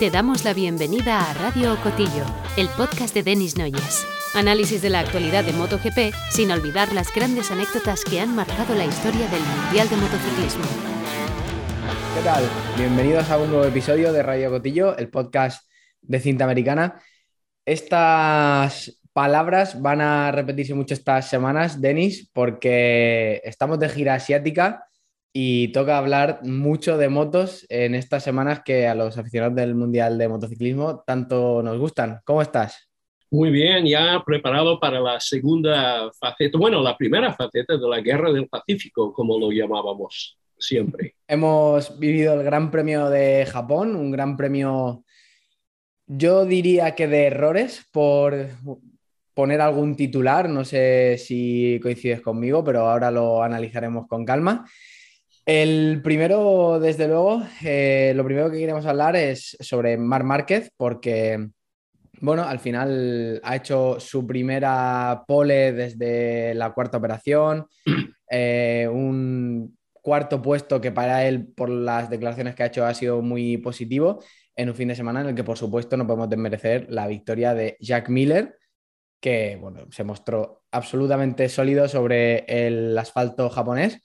Te damos la bienvenida a Radio Cotillo, el podcast de Denis Noyes. Análisis de la actualidad de MotoGP sin olvidar las grandes anécdotas que han marcado la historia del Mundial de Motociclismo. ¿Qué tal? Bienvenidos a un nuevo episodio de Radio Cotillo, el podcast de cinta americana. Estas palabras van a repetirse mucho estas semanas, Denis, porque estamos de gira asiática y toca hablar mucho de motos en estas semanas que a los aficionados del Mundial de Motociclismo tanto nos gustan. ¿Cómo estás? Muy bien, ya preparado para la segunda faceta, bueno, la primera faceta de la Guerra del Pacífico, como lo llamábamos siempre. Hemos vivido el Gran Premio de Japón, un gran premio, yo diría que de errores, por poner algún titular, no sé si coincides conmigo, pero ahora lo analizaremos con calma. El primero, desde luego, eh, lo primero que queremos hablar es sobre Mar Márquez, porque, bueno, al final ha hecho su primera pole desde la cuarta operación, eh, un cuarto puesto que para él, por las declaraciones que ha hecho, ha sido muy positivo en un fin de semana en el que, por supuesto, no podemos desmerecer la victoria de Jack Miller, que, bueno, se mostró absolutamente sólido sobre el asfalto japonés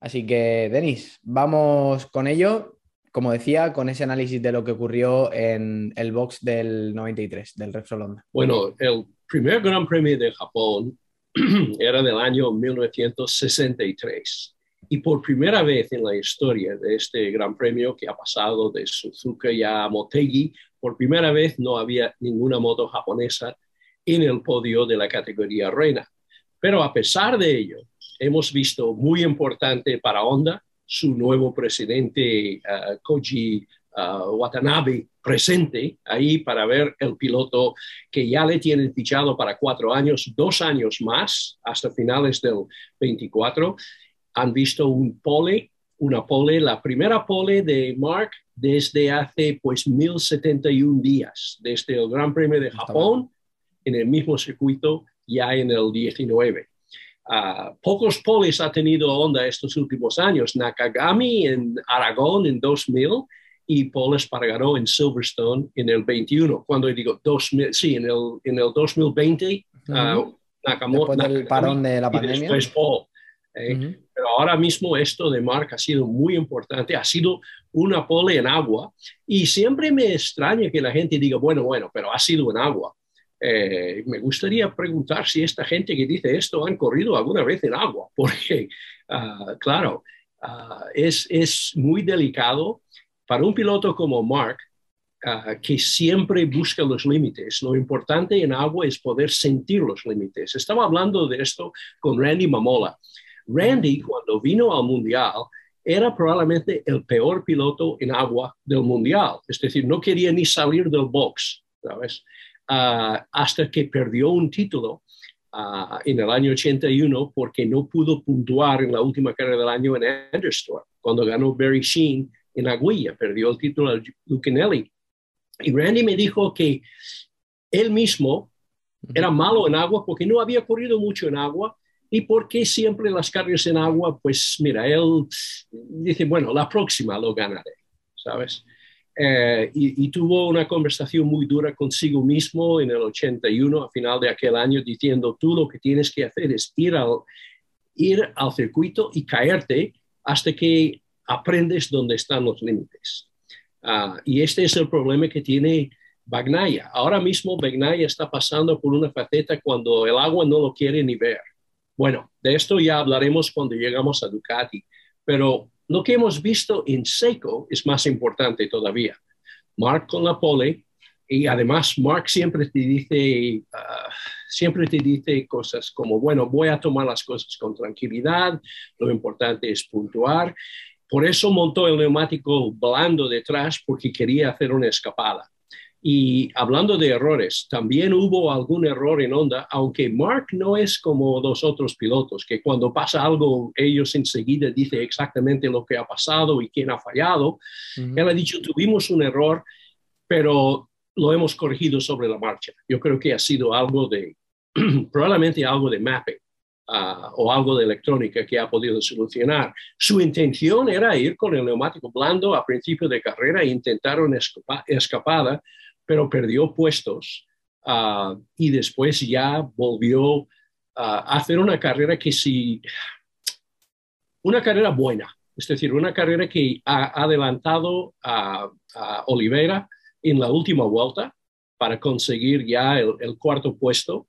Así que, Denis, vamos con ello, como decía, con ese análisis de lo que ocurrió en el box del 93, del Repsol. Bueno, el primer Gran Premio de Japón era del año 1963. Y por primera vez en la historia de este Gran Premio que ha pasado de Suzuka a Motegi, por primera vez no había ninguna moto japonesa en el podio de la categoría reina. Pero a pesar de ello, hemos visto muy importante para Honda su nuevo presidente uh, Koji uh, Watanabe presente ahí para ver el piloto que ya le tienen fichado para cuatro años, dos años más, hasta finales del 24. Han visto un pole, una pole, la primera pole de Mark desde hace pues 1071 días, desde el Gran Premio de Japón, en el mismo circuito, ya en el 19. Uh, pocos poles ha tenido Honda estos últimos años. Nakagami en Aragón en 2000 y Paul Espargaró en Silverstone en el 21. Cuando digo 2000, sí, en el, en el 2020, uh -huh. Después del parón de la pandemia. Después Paul. Eh, -huh. Pero ahora mismo esto de Mark ha sido muy importante, ha sido una pole en agua y siempre me extraña que la gente diga, bueno, bueno, pero ha sido en agua. Eh, me gustaría preguntar si esta gente que dice esto han corrido alguna vez en agua, porque, uh, claro, uh, es, es, muy delicado para un piloto como Mark, uh, que siempre busca los límites. Lo importante en agua es poder sentir los límites. Estaba hablando de esto con Randy Mamola. Randy, cuando vino al Mundial, era probablemente el peor piloto en agua del Mundial. Es decir, no quería ni salir del box, ¿sabes? Uh, hasta que perdió un título uh, en el año 81 porque no pudo puntuar en la última carrera del año en Anderstorp, cuando ganó Barry Sheen en Aguilla, perdió el título a Lucanelli. Y Randy me dijo que él mismo era malo en agua porque no había corrido mucho en agua y porque siempre las carreras en agua, pues mira, él dice, bueno, la próxima lo ganaré, ¿sabes? Eh, y, y, tuvo una conversación muy dura consigo mismo en el 81, a final de aquel año, diciendo, tú lo que tienes que hacer es ir al, ir al circuito y caerte hasta que aprendes dónde están los límites. Uh, y este es el problema que tiene Bagnaya. Ahora mismo Bagnaya está pasando por una faceta cuando el agua no lo quiere ni ver. Bueno, de esto ya hablaremos cuando llegamos a Ducati, pero lo que hemos visto en seco es más importante todavía. Mark con la pole y además Mark siempre te dice, uh, siempre te dice cosas como, bueno, voy a tomar las cosas con tranquilidad, lo importante es puntuar. Por eso montó el neumático blando detrás porque quería hacer una escapada. Y hablando de errores, también hubo algún error en Honda, aunque Mark no es como los otros pilotos, que cuando pasa algo, ellos enseguida dicen exactamente lo que ha pasado y quién ha fallado. Uh -huh. Él ha dicho, tuvimos un error, pero lo hemos corregido sobre la marcha. Yo creo que ha sido algo de, probablemente algo de mapping. ah, o algo de electrónica que ha podido solucionar. Su intención era ir con el neumático blando a principio de carrera e intentar una escapada, pero perdió puestos ah, y después ya volvió a hacer una carrera que sí, una carrera buena, es decir, una carrera que ha adelantado a, a Oliveira en la última vuelta para conseguir ya el, cuarto puesto.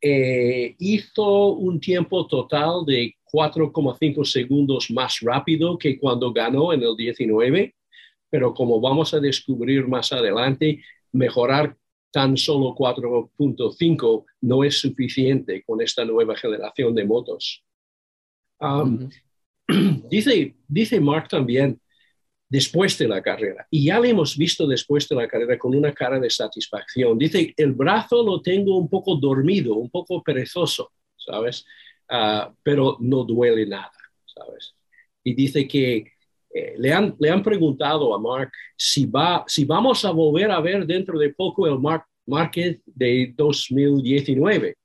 Eh, hizo un tiempo total de 4,5 segundos más rápido que cuando ganó en el 19, pero como vamos a descubrir más adelante, mejorar tan solo 4.5 no es suficiente con esta nueva generación de motos. Um, dice, dice Mark también después de la carrera. Y ya le hemos visto después de la carrera con una cara de satisfacción. Dice, el brazo lo tengo un poco dormido, un poco perezoso, ¿sabes? Ah, pero no duele nada, ¿sabes? Y dice que eh, le, han, le han preguntado a Mark si, va, si vamos a volver a ver dentro de poco el Mark Market de 2019.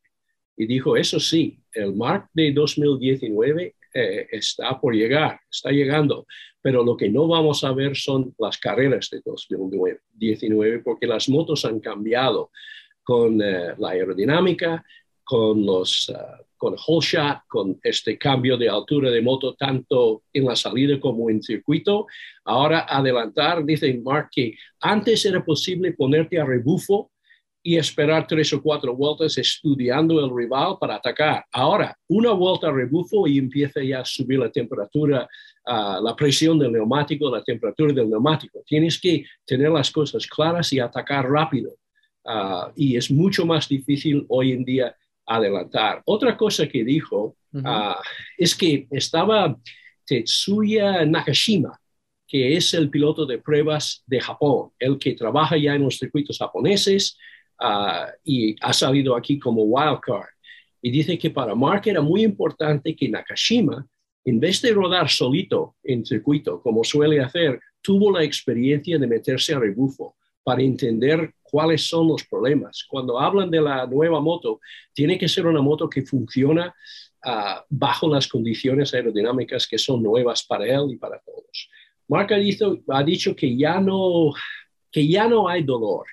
Y dijo, eso sí, el Mark de 2019 eh, está por llegar, está llegando, pero lo que no vamos a ver son las carreras de 2019 porque las motos han cambiado con eh, la aerodinámica, con los uh, con whole con este cambio de altura de moto tanto en la salida como en circuito. Ahora adelantar, dice Mark que antes era posible ponerte a rebufo y esperar tres o cuatro vueltas estudiando el rival para atacar. Ahora, una vuelta a rebufo y empieza ya a subir la temperatura, uh, la presión del neumático, la temperatura del neumático. Tienes que tener las cosas claras y atacar rápido. Uh, y es mucho más difícil hoy en día adelantar. Otra cosa que dijo uh, es que estaba Tetsuya Nakashima, que es el piloto de pruebas de Japón, el que trabaja ya en los circuitos japoneses, Ah, y ha salido aquí como wildcard. Y dice que para Mark era muy importante que Nakashima, en vez de rodar solito en circuito, como suele hacer, tuvo la experiencia de meterse a rebufo para entender cuáles son los problemas. Cuando hablan de la nueva moto, tiene que ser una moto que funciona ah, bajo las condiciones aerodinámicas que son nuevas para él y para todos. Mark ha dicho, ha dicho que, ya no, que ya no hay dolor,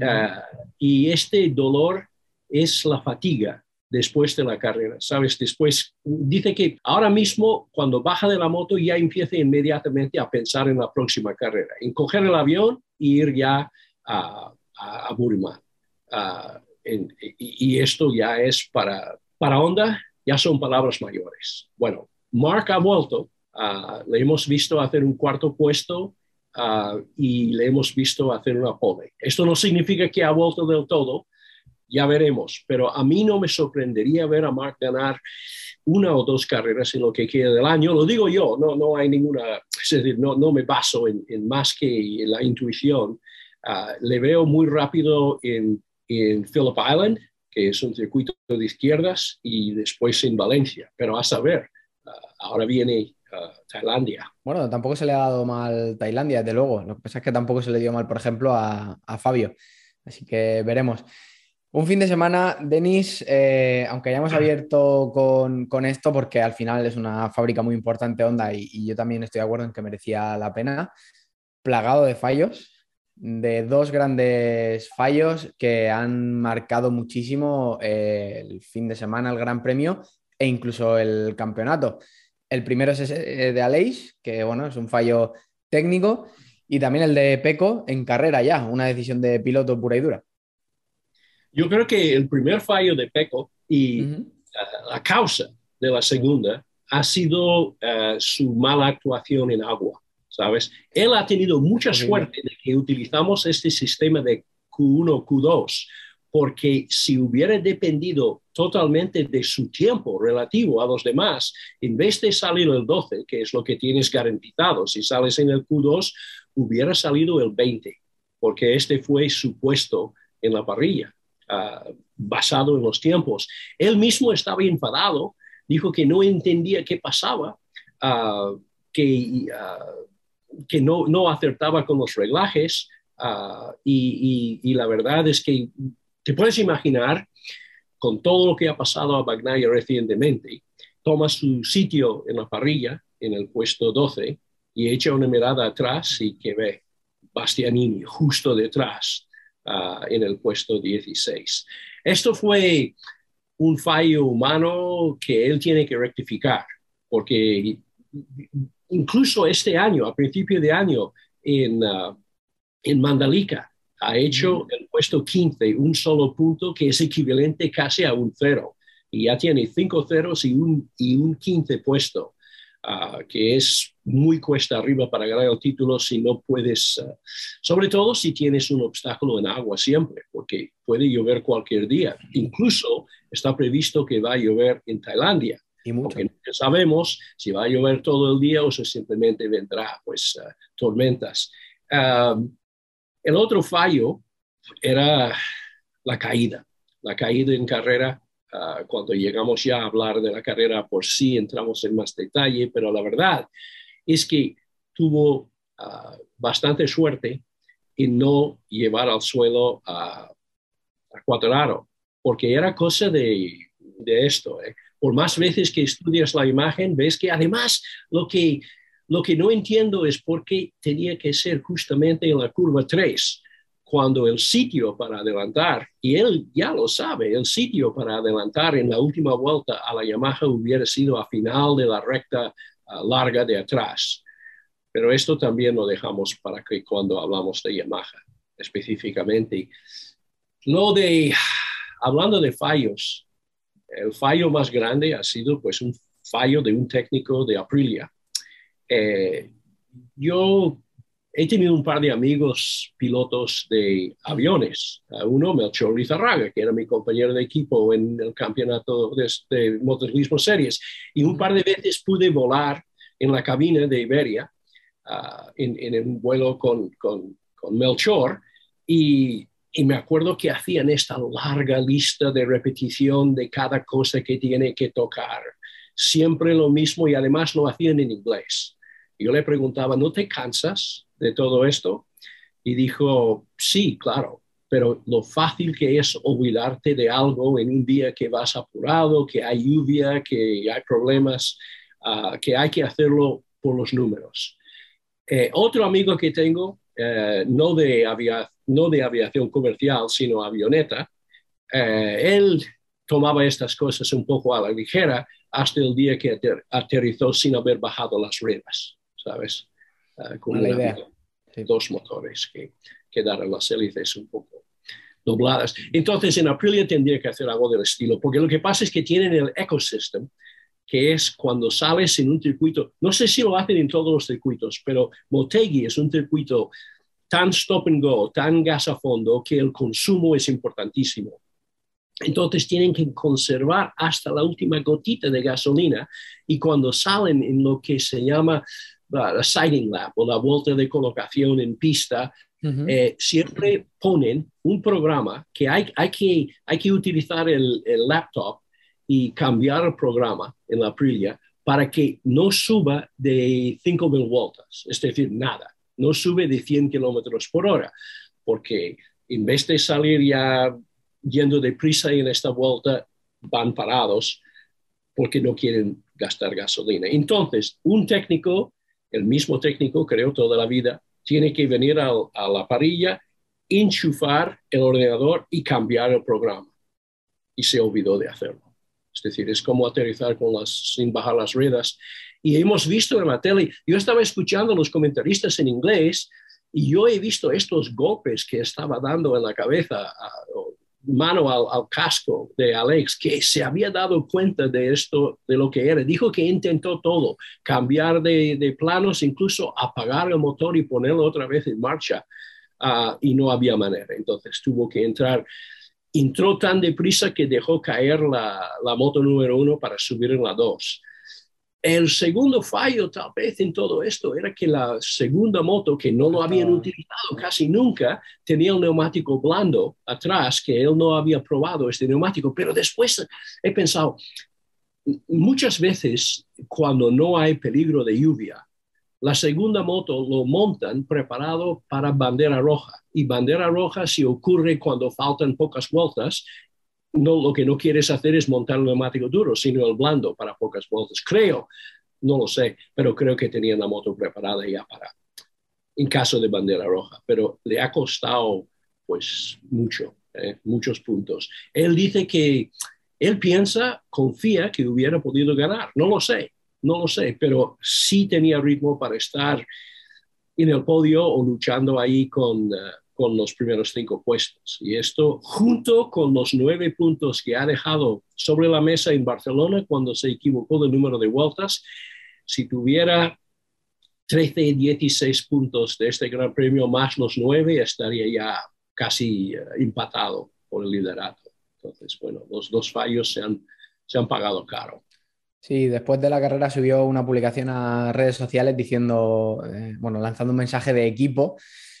Ah, y este dolor es la fatiga después de la carrera, ¿sabes? Después dice que ahora mismo cuando baja de la moto ya empieza inmediatamente a pensar en la próxima carrera, en coger el avión e ir ya a, a, Burma. Ah, y, esto ya es para, para Honda, ya son palabras mayores. Bueno, Mark ha vuelto, ah, le hemos visto hacer un cuarto puesto Ah, y le hemos visto hacer una pole. Esto no significa que ha vuelto del todo, ya veremos, pero a mí no me sorprendería ver a Mark ganar una o dos carreras en lo que queda del año. Lo digo yo, no, no hay ninguna, es decir, no, no me baso en, más que en la intuición. Ah, le veo muy rápido en, en Phillip Island, que es un circuito de izquierdas, y después en Valencia, pero a saber, ah, ahora viene Tailandia. Bueno, tampoco se le ha dado mal Tailandia, desde luego. Lo que pasa es que tampoco se le dio mal, por ejemplo, a, Fabio. Así que veremos. Un fin de semana, Denis, eh, aunque hayamos abierto con, esto, porque al final es una fábrica muy importante, Honda, y, yo también estoy de acuerdo en que merecía la pena, plagado de fallos, de dos grandes fallos que han marcado muchísimo eh, el fin de semana, el Gran Premio e incluso el campeonato. El primero es ese eh, de Aleix, que bueno, es un fallo técnico, y también el de Peco en carrera ya, una decisión de piloto pura y dura. Yo creo que el primer fallo de Peco y la, causa de la segunda ha sido eh, su mala actuación en agua, ¿sabes? Él ha tenido mucha suerte de que utilizamos este sistema de Q1, Q2, porque si hubiera dependido totalmente de su tiempo relativo a los demás, en vez de salir el 12, que es lo que tienes garantizado, si sales en el Q2, hubiera salido el 20, porque este fue su puesto en la parrilla, ah, basado en los tiempos. Él mismo estaba enfadado, dijo que no entendía qué pasaba, ah, que, ah, que no, no acertaba con los reglajes. y, y la verdad es que te puedes imaginar con todo lo que ha pasado a Bagnaia recientemente, toma su sitio en la parrilla, en el puesto 12, y echa una mirada atrás y que ve Bastianini justo detrás ah, en el puesto 16. Esto fue un fallo humano que él tiene que rectificar, porque incluso este año, a principio de año, en, uh, en Mandalika, ha hecho el puesto 15, un solo punto que es equivalente casi a un cero. Y ya tiene cinco ceros y un, y un 15 puesto, uh, que es muy cuesta arriba para ganar el título si no puedes, uh, sobre todo si tienes un obstáculo en agua siempre, porque puede llover cualquier día. Incluso está previsto que va a llover en Tailandia. Y Porque no sabemos si va a llover todo el día o si simplemente vendrá pues uh, tormentas. El otro fallo era la caída. La caída en carrera, uh, cuando llegamos ya a hablar de la carrera por sí, entramos en más detalle, pero la verdad es que tuvo uh, bastante suerte en no llevar al suelo a, a Cuadraro, porque era cosa de, de esto. ¿eh? Por más veces que estudias la imagen, ves que además lo que, lo que no entiendo es por qué tenía que ser justamente en la curva 3, cuando el sitio para adelantar, y él ya lo sabe, el sitio para adelantar en la última vuelta a la Yamaha hubiera sido a final de la recta uh, larga de atrás. Pero esto también lo dejamos para que cuando hablamos de Yamaha específicamente. Lo de, hablando de fallos, el fallo más grande ha sido pues un fallo de un técnico de Aprilia. Eh, yo he tenido un par de amigos pilotos de aviones. Uno, Melchor Lizarraga, que era mi compañero de equipo en el campeonato de, de motociclismo series. Y un par de veces pude volar en la cabina de Iberia uh, en, un vuelo con, con Melchor. Y y me acuerdo que hacían esta larga lista de repetición de cada cosa que tiene que tocar. Siempre lo mismo y además lo hacían en inglés. Yo le preguntaba, ¿no te cansas de todo esto? Y dijo, sí, claro, pero lo fácil que es olvidarte de algo en un día que vas apurado, que hay lluvia, que hay problemas, uh, que hay que hacerlo por los números. Eh, otro amigo que tengo, eh, no de aviación, no de aviación comercial, sino avioneta, eh, él tomaba estas cosas un poco a la ligera hasta el día que aterrizó sin haber bajado las ruedas, ¿sabes? Uh, con dos motores que quedaron las hélices un poco dobladas. Entonces, en Aprilia tendría que hacer algo del estilo, porque lo que pasa es que tienen el ecosystem, que es cuando sales en un circuito, no sé si lo hacen en todos los circuitos, pero Motegi es un circuito tan stop and go, tan gas a fondo, que el consumo es importantísimo. Entonces tienen que conservar hasta la última gotita de gasolina y cuando salen en lo que se llama la sighting lap o la vuelta de colocación en pista, eh, siempre ponen un programa que hay, hay, que, hay que utilizar el, el laptop y cambiar el programa en la Aprilia para que no suba de 5.000 vueltas, es decir, nada no sube de 100 kilómetros por hora, porque en vez de salir ya yendo deprisa en esta vuelta, van parados porque no quieren gastar gasolina. Entonces, un técnico, el mismo técnico, creo, toda la vida, tiene que venir a, la parrilla, enchufar el ordenador y cambiar el programa. Y se olvidó de hacerlo. Es decir, es como aterrizar con las, sin bajar las ruedas y hemos visto en la tele, yo estaba escuchando a los comentaristas en inglés y yo he visto estos golpes que estaba dando en la cabeza, mano al, casco de Alex, que se había dado cuenta de esto, de lo que era. Dijo que intentó todo, cambiar de, planos, incluso apagar el motor y ponerlo otra vez en marcha. Ah, y no había manera. Entonces tuvo que entrar. Entró tan deprisa que dejó caer la, la moto número uno para subir en la dos. El segundo fallo tal vez en todo esto era que la segunda moto, que no lo habían utilizado casi nunca, tenía un neumático blando atrás, que él no había probado este neumático, pero después he pensado, muchas veces cuando no hay peligro de lluvia, la segunda moto lo montan preparado para bandera roja. Y bandera roja si ocurre cuando faltan pocas vueltas no, lo que no quieres hacer es montar el neumático duro, sino el blando para pocas vueltas. Creo, no lo sé, pero creo que tenían la moto preparada ya para, en caso de bandera roja, pero le ha costado pues mucho, eh, muchos puntos. Él dice que él piensa, confía que hubiera podido ganar, no lo sé, no lo sé, pero sí tenía ritmo para estar en el podio o luchando ahí con, eh, con los primeros cinco puestos. Y esto junto con los nueve puntos que ha dejado sobre la mesa en Barcelona cuando se equivocó del número de vueltas, si tuviera 13, 16 puntos de este Gran Premio más los nueve, estaría ya casi uh, empatado por el liderato. Entonces, bueno, los dos fallos se han, se han pagado caro. Sí, después de la carrera subió una publicación a redes sociales diciendo, eh, bueno, lanzando un mensaje de equipo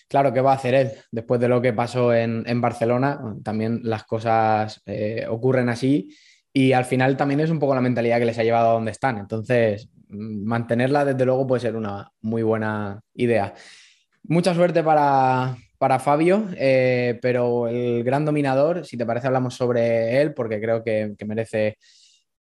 Claro, ¿qué va a hacer él? Después de lo que pasó en, Barcelona, también las cosas eh, ocurren así y al final también es un poco la mentalidad que les ha llevado a donde están. Entonces, mm, mantenerla desde luego puede ser una muy buena idea. Mucha suerte para, Fabio, eh, pero el gran dominador, si te parece, hablamos sobre él porque creo que, merece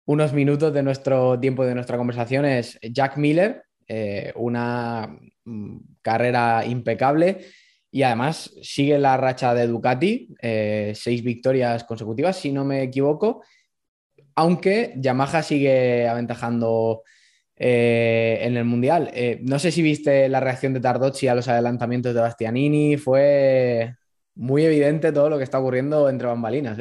unos minutos de nuestro tiempo de nuestra conversación, es Jack Miller, eh, una mm, carrera impecable y además sigue la racha de Ducati, eh, seis victorias consecutivas, si no me equivoco, aunque Yamaha sigue aventajando eh, en el Mundial. no sé si viste la reacción de Tardozzi a los adelantamientos de Bastianini, fue muy evidente todo lo que está ocurriendo entre bambalinas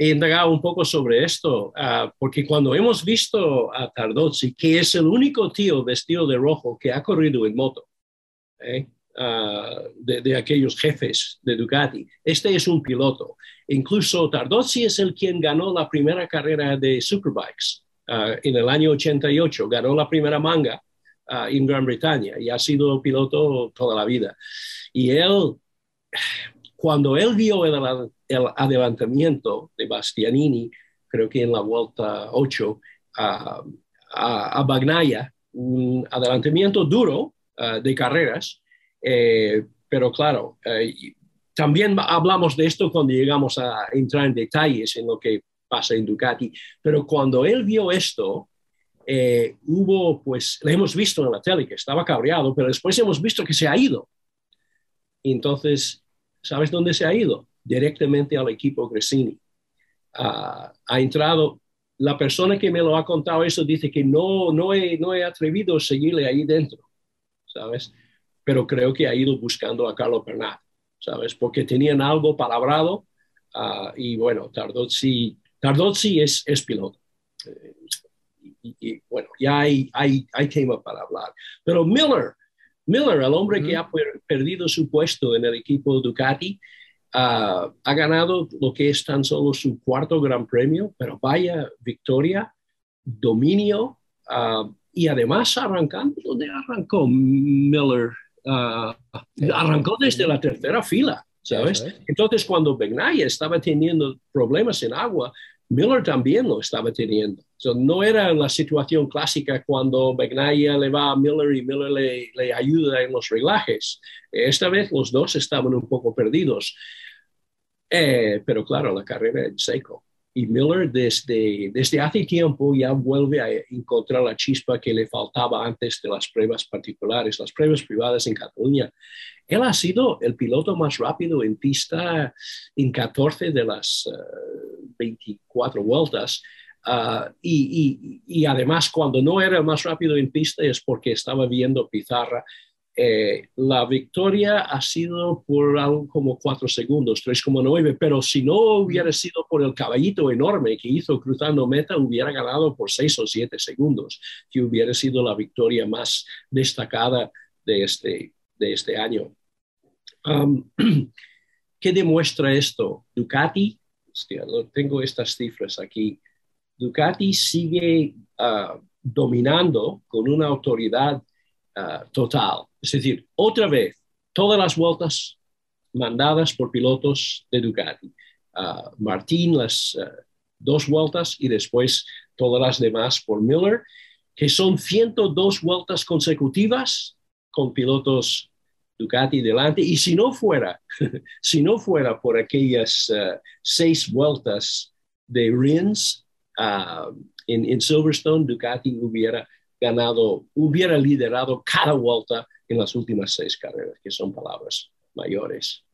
he indagado un poco sobre esto, ah, porque cuando hemos visto a Tardozzi, que es el único tío vestido de rojo que ha corrido en moto, ¿eh? ah, de, aquellos jefes de Ducati, este es un piloto. Incluso Tardozzi es el quien ganó la primera carrera de Superbikes uh, en el año 88, ganó la primera manga en Gran Bretaña y ha sido piloto toda la vida. Y él, cuando él vio el, el adelantamiento de Bastianini, creo que en la vuelta 8, a, a, Bagnaya, un adelantamiento duro uh, de carreras, eh, pero claro, eh, también hablamos de esto cuando llegamos a entrar en detalles en lo que pasa en Ducati, pero cuando él vio esto, eh, hubo, pues, le hemos visto en la tele que estaba cabreado, pero después hemos visto que se ha ido. Entonces, ¿sabes dónde se ha ido? directamente al equipo Gresini. ha entrado, la persona que me lo ha contado eso dice que no, no, he, no he atrevido a seguirle ahí dentro, ¿sabes? Pero creo que ha ido buscando a Carlos Bernat, ¿sabes? Porque tenían algo palabrado uh, y bueno, Tardozzi, Tardozzi es, es piloto. Eh, y, bueno, ya hay, hay, hay tema para hablar. Pero Miller, Miller, el hombre que ha perdido su puesto en el equipo Ducati, Ah, ha ganado lo que es tan solo su cuarto gran premio, pero vaya victoria, dominio ah, y además arrancando, ¿dónde arrancó Miller? Ah, arrancó desde la tercera fila, ¿sabes? Entonces cuando Begnaia estaba teniendo problemas en agua, Miller también lo estaba teniendo. no era la situación clásica cuando Begnaia le va a Miller y Miller le, ayuda en los reglajes. Esta vez los dos estaban un poco perdidos. Eh, pero claro, la carrera en seco. Y Miller desde, desde hace tiempo ya vuelve a encontrar la chispa que le faltaba antes de las pruebas particulares, las pruebas privadas en Cataluña. Él ha sido el piloto más rápido en pista en 14 de las 24 eh, vueltas. Ah, y, además, cuando no era el más rápido en pista es porque estaba viendo pizarra eh, la victoria ha sido por algo como 4 segundos, 3,9, pero si no hubiera sido por el caballito enorme que hizo cruzando meta, hubiera ganado por 6 o 7 segundos, que hubiera sido la victoria más destacada de este, de este año. ¿Qué demuestra esto? Ducati, tengo estas cifras aquí, Ducati sigue uh, dominando con una autoridad uh, total es decir, otra vez, todas las vueltas mandadas por pilotos de Ducati. Martín las dos vueltas y después todas las demás por Miller, que son 102 vueltas consecutivas con pilotos Ducati delante. Y si no fuera, si no fuera por aquellas uh, seis vueltas de Rins en, en, Silverstone, Ducati hubiera ganado, hubiera liderado cada vuelta en las últimas seis carreras, que son palabras mayores.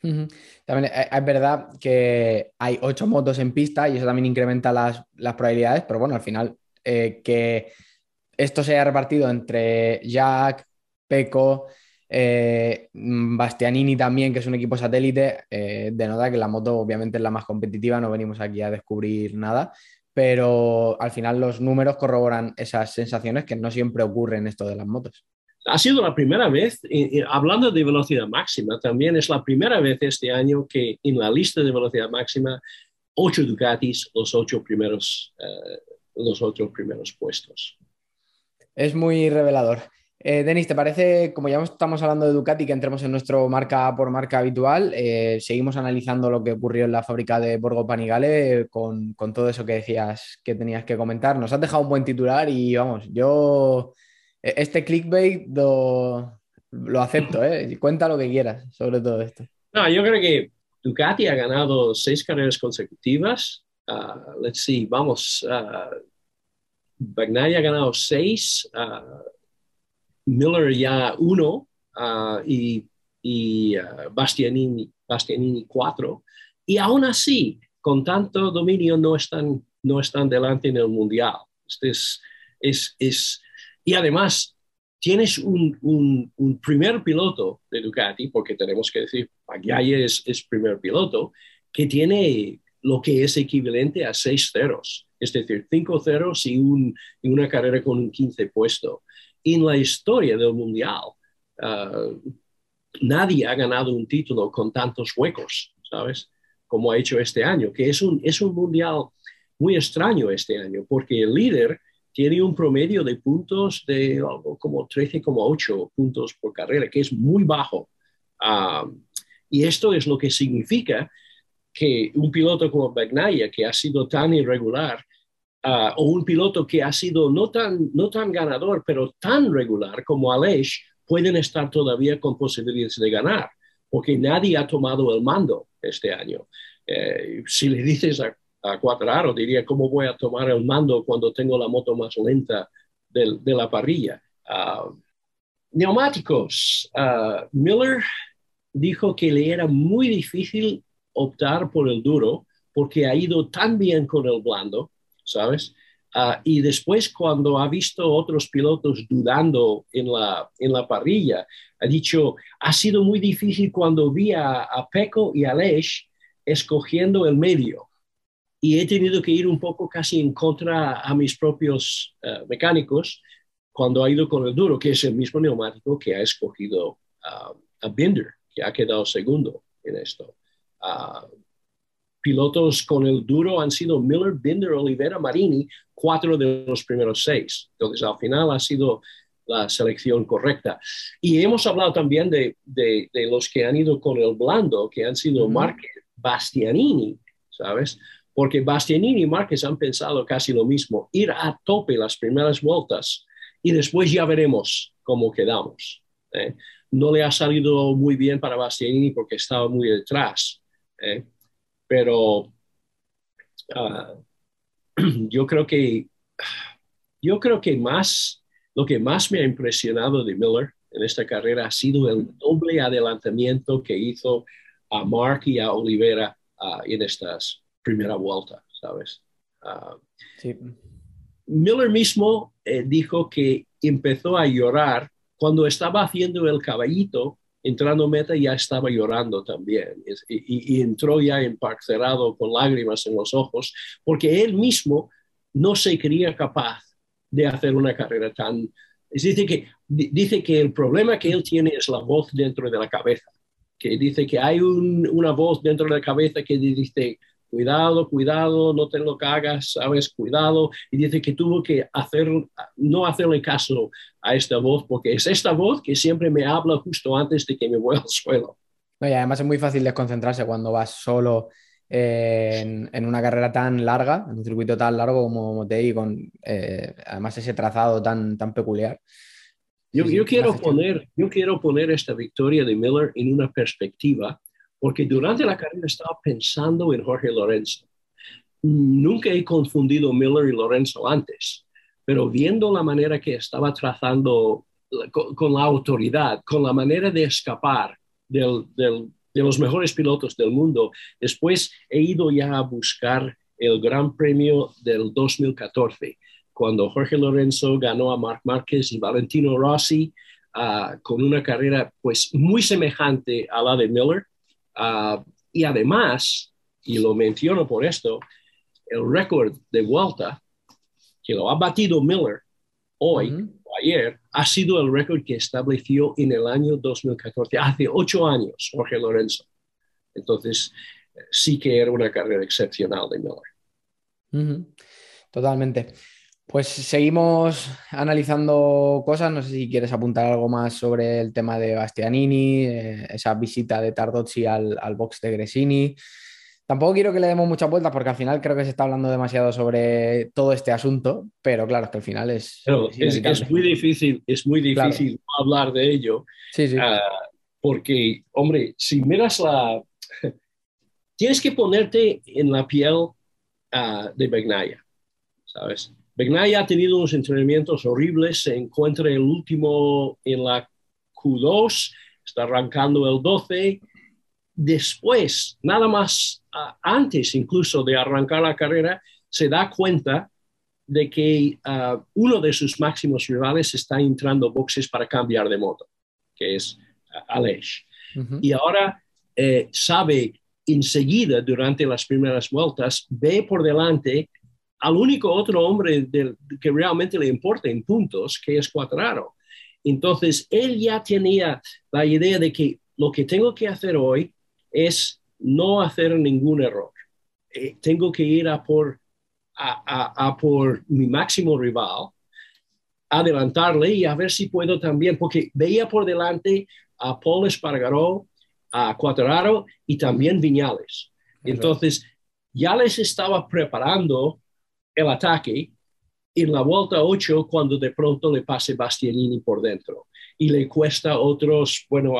También eh, es verdad que hay ocho motos en pista y eso también incrementa las, las probabilidades, pero bueno, al final eh, que esto se haya repartido entre Jack, Peco, eh, Bastianini también, que es un equipo satélite, denota que la moto obviamente es la más competitiva, no venimos aquí a descubrir nada, pero al final los números corroboran esas sensaciones que no siempre ocurren esto de las motos ha sido la primera vez, hablando de velocidad máxima, también es la primera vez este año que en la lista de velocidad máxima, ocho Ducatis, los ocho primeros, eh, los ocho primeros puestos. Es muy revelador. Eh, Denis, ¿te parece, como ya estamos hablando de Ducati, que entremos en nuestro marca por marca habitual? Eh, seguimos analizando lo que ocurrió en la fábrica de Borgo Panigale con, con todo eso que decías que tenías que comentar. Nos has dejado un buen titular y vamos, yo e-, este clickbait lo, acepto, ¿eh? Cuenta lo que quieras sobre todo esto. No, yo creo que Ducati ha ganado seis carreras consecutivas. Uh, let's see, vamos. Uh, Bagnaia ha ganado seis. Uh, Miller ya uno. Uh, y, y Bastianini, Bastianini cuatro. Y aún así, con tanto dominio, no están, no están delante en el mundial. Este es, es, es y además, tienes un, un, primer piloto de Ducati, porque tenemos que decir, Paglia es, es primer piloto, que tiene lo que es equivalente a seis ceros, es decir, cinco ceros y, un, y una carrera con un 15 puesto. En la historia del Mundial, ah, nadie ha ganado un título con tantos huecos, ¿sabes? Como ha hecho este año, que es un, es un Mundial muy extraño este año, porque el líder tiene un promedio de puntos de algo como 13,8 puntos por carrera, que es muy bajo. Ah, y esto es lo que significa que un piloto como Bagnaia, que ha sido tan irregular, ah, o un piloto que ha sido no tan, no tan ganador, pero tan regular como Aleix, pueden estar todavía con posibilidades de ganar, porque nadie ha tomado el mando este año. Eh, si le dices a a Cuadraro, diría, ¿cómo voy a tomar el mando cuando tengo la moto más lenta de, de la parrilla? Ah, neumáticos. Uh, Miller dijo que le era muy difícil optar por el duro porque ha ido tan bien con el blando, ¿sabes? Uh, y después cuando ha visto otros pilotos dudando en la, en la parrilla, ha dicho, ha sido muy difícil cuando vi a, a Peco y a Lesh escogiendo el medio y he tenido que ir un poco casi en contra a mis propios eh, mecánicos cuando ha ido con el duro, que es el mismo neumático que ha escogido uh, a Binder, que ha quedado segundo en esto. Uh, pilotos con el duro han sido Miller, Binder, Olivera, Marini, cuatro de los primeros seis. Entonces, al final ha sido la selección correcta. Y hemos hablado también de, de, de los que han ido con el blando, que han sido uh Bastianini, ¿sabes? porque Bastianini y Márquez han pensado casi lo mismo, ir a tope las primeras vueltas y después ya veremos cómo quedamos. ¿eh? No le ha salido muy bien para Bastianini porque estaba muy detrás, ¿eh? Pero ah, yo creo que yo creo que más lo que más me ha impresionado de Miller en esta carrera ha sido el doble adelantamiento que hizo a Mark y a Olivera uh, en estas primera vuelta, ¿sabes? Ah, Miller mismo eh, dijo que empezó a llorar cuando estaba haciendo el caballito, entrando meta ya estaba llorando también. Y, entró ya cerrado con lágrimas en los ojos porque él mismo no se creía capaz de hacer una carrera tan... Dice que, dice que el problema que él tiene es la voz dentro de la cabeza, que dice que hay una voz dentro de la cabeza que dice, cuidado, cuidado, no te lo cagas, sabes, cuidado. Y dice que tuvo que hacer, no hacerle caso a esta voz, porque es esta voz que siempre me habla justo antes de que me voy al suelo. y además es muy fácil desconcentrarse cuando vas solo en, una carrera tan larga, en un circuito tan largo como Motei, con eh, además ese trazado tan, tan peculiar. Yo, yo quiero poner, yo quiero poner esta victoria de Miller en una perspectiva, porque durante la carrera estaba pensando en Jorge Lorenzo. Nunca he confundido Miller y Lorenzo antes, pero viendo la manera que estaba trazando con, la autoridad, con la manera de escapar del, del, de los mejores pilotos del mundo, después he ido ya a buscar el Gran Premio del 2014, cuando Jorge Lorenzo ganó a Marc Márquez y Valentino Rossi uh, con una carrera pues muy semejante a la de Miller. Uh, y además, y lo menciono por esto, el récord de vuelta que lo ha batido Miller hoy o ayer ha sido el récord que estableció en el año 2014, hace ocho años, Jorge Lorenzo. Entonces, sí que era una carrera excepcional de Miller. Totalmente. Pues seguimos analizando cosas. No sé si quieres apuntar algo más sobre el tema de Bastianini, eh, esa visita de Tardozzi al, al box de Gresini. Tampoco quiero que le demos muchas vueltas porque al final creo que se está hablando demasiado sobre todo este asunto, pero claro, es que al final es. es, muy difícil, es muy difícil hablar de ello. Sí, sí. Ah, porque, hombre, si miras la. Tienes que ponerte en la piel uh, de Begnaya, ¿sabes? Begnaya ha tenido unos entrenamientos horribles, se encuentra el último en la Q2, está arrancando el 12 después, nada más ah, antes incluso de arrancar la carrera, se da cuenta de que ah, uno de sus máximos rivales está entrando boxes para cambiar de moto, que es uh, Aleix. Y ahora eh, sabe enseguida, durante las primeras vueltas, ve por delante al único otro hombre que realmente le importa en puntos, que es Cuadraro. Entonces, él ya tenía la idea de que lo que tengo que hacer hoy es no hacer ningún error. Eh, tengo que ir a por, a, por mi máximo rival, adelantarle y a ver si puedo también, porque veía por delante a Paul Espargaró, a Cuadraro y también Viñales. Entonces, ya les estaba preparando el ataque en la vuelta 8 cuando de pronto le pase Bastianini por dentro y le cuesta otros, bueno,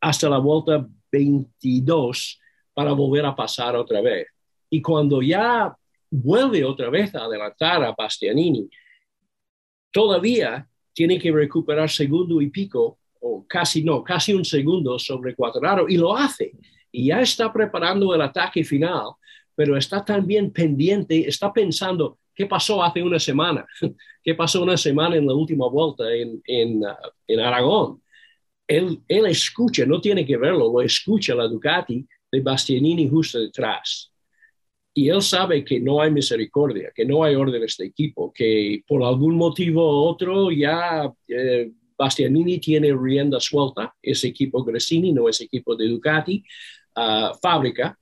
hasta la vuelta 22 para volver a pasar otra vez. Y cuando ya vuelve otra vez a adelantar a Bastianini, todavía tiene que recuperar segundo y pico, o casi no, casi un segundo sobre Cuadraro, y lo hace. Y ya está preparando el ataque final, pero está también pendiente, está pensando, ¿qué pasó hace una semana? ¿Qué pasó una semana en la última vuelta en, en, uh, en Aragón? él, escucha, no tiene que verlo, lo escucha la Ducati de Bastianini justo detrás. Y él sabe que no hay misericordia, que no hay órdenes de equipo, que por algún motivo u otro ya eh, Bastianini tiene rienda suelta, ese equipo Gresini, no ese equipo de Ducati, uh, fábrica.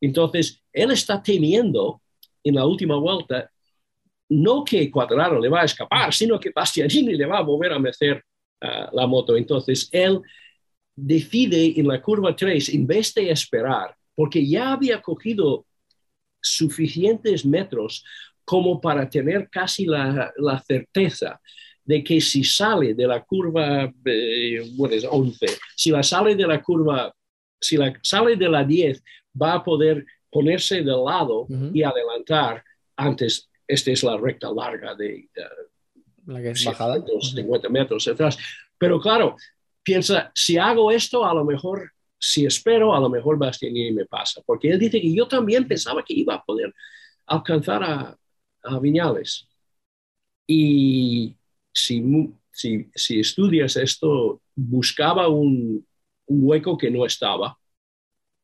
Entonces, él está temiendo en la última vuelta no que Cuadraro le va a escapar, sino que Bastianini le va a volver a meter la moto. Entonces, él decide en la curva 3, en vez de esperar, porque ya había cogido suficientes metros como para tener casi la, certeza de que si sale de la curva, eh, es 11, si la sale de la curva, si la sale de la 10, va a poder ponerse de lado y adelantar antes. Esta es la recta larga de, la que es bajada. 50 metros atrás. Pero claro, piensa, si hago esto, a lo mejor, si espero, a lo mejor Bastianini me pasa. Porque él dice que yo también pensaba que iba a poder alcanzar a, a Viñales. Y si, si, si, estudias esto, buscaba un, un hueco que no estaba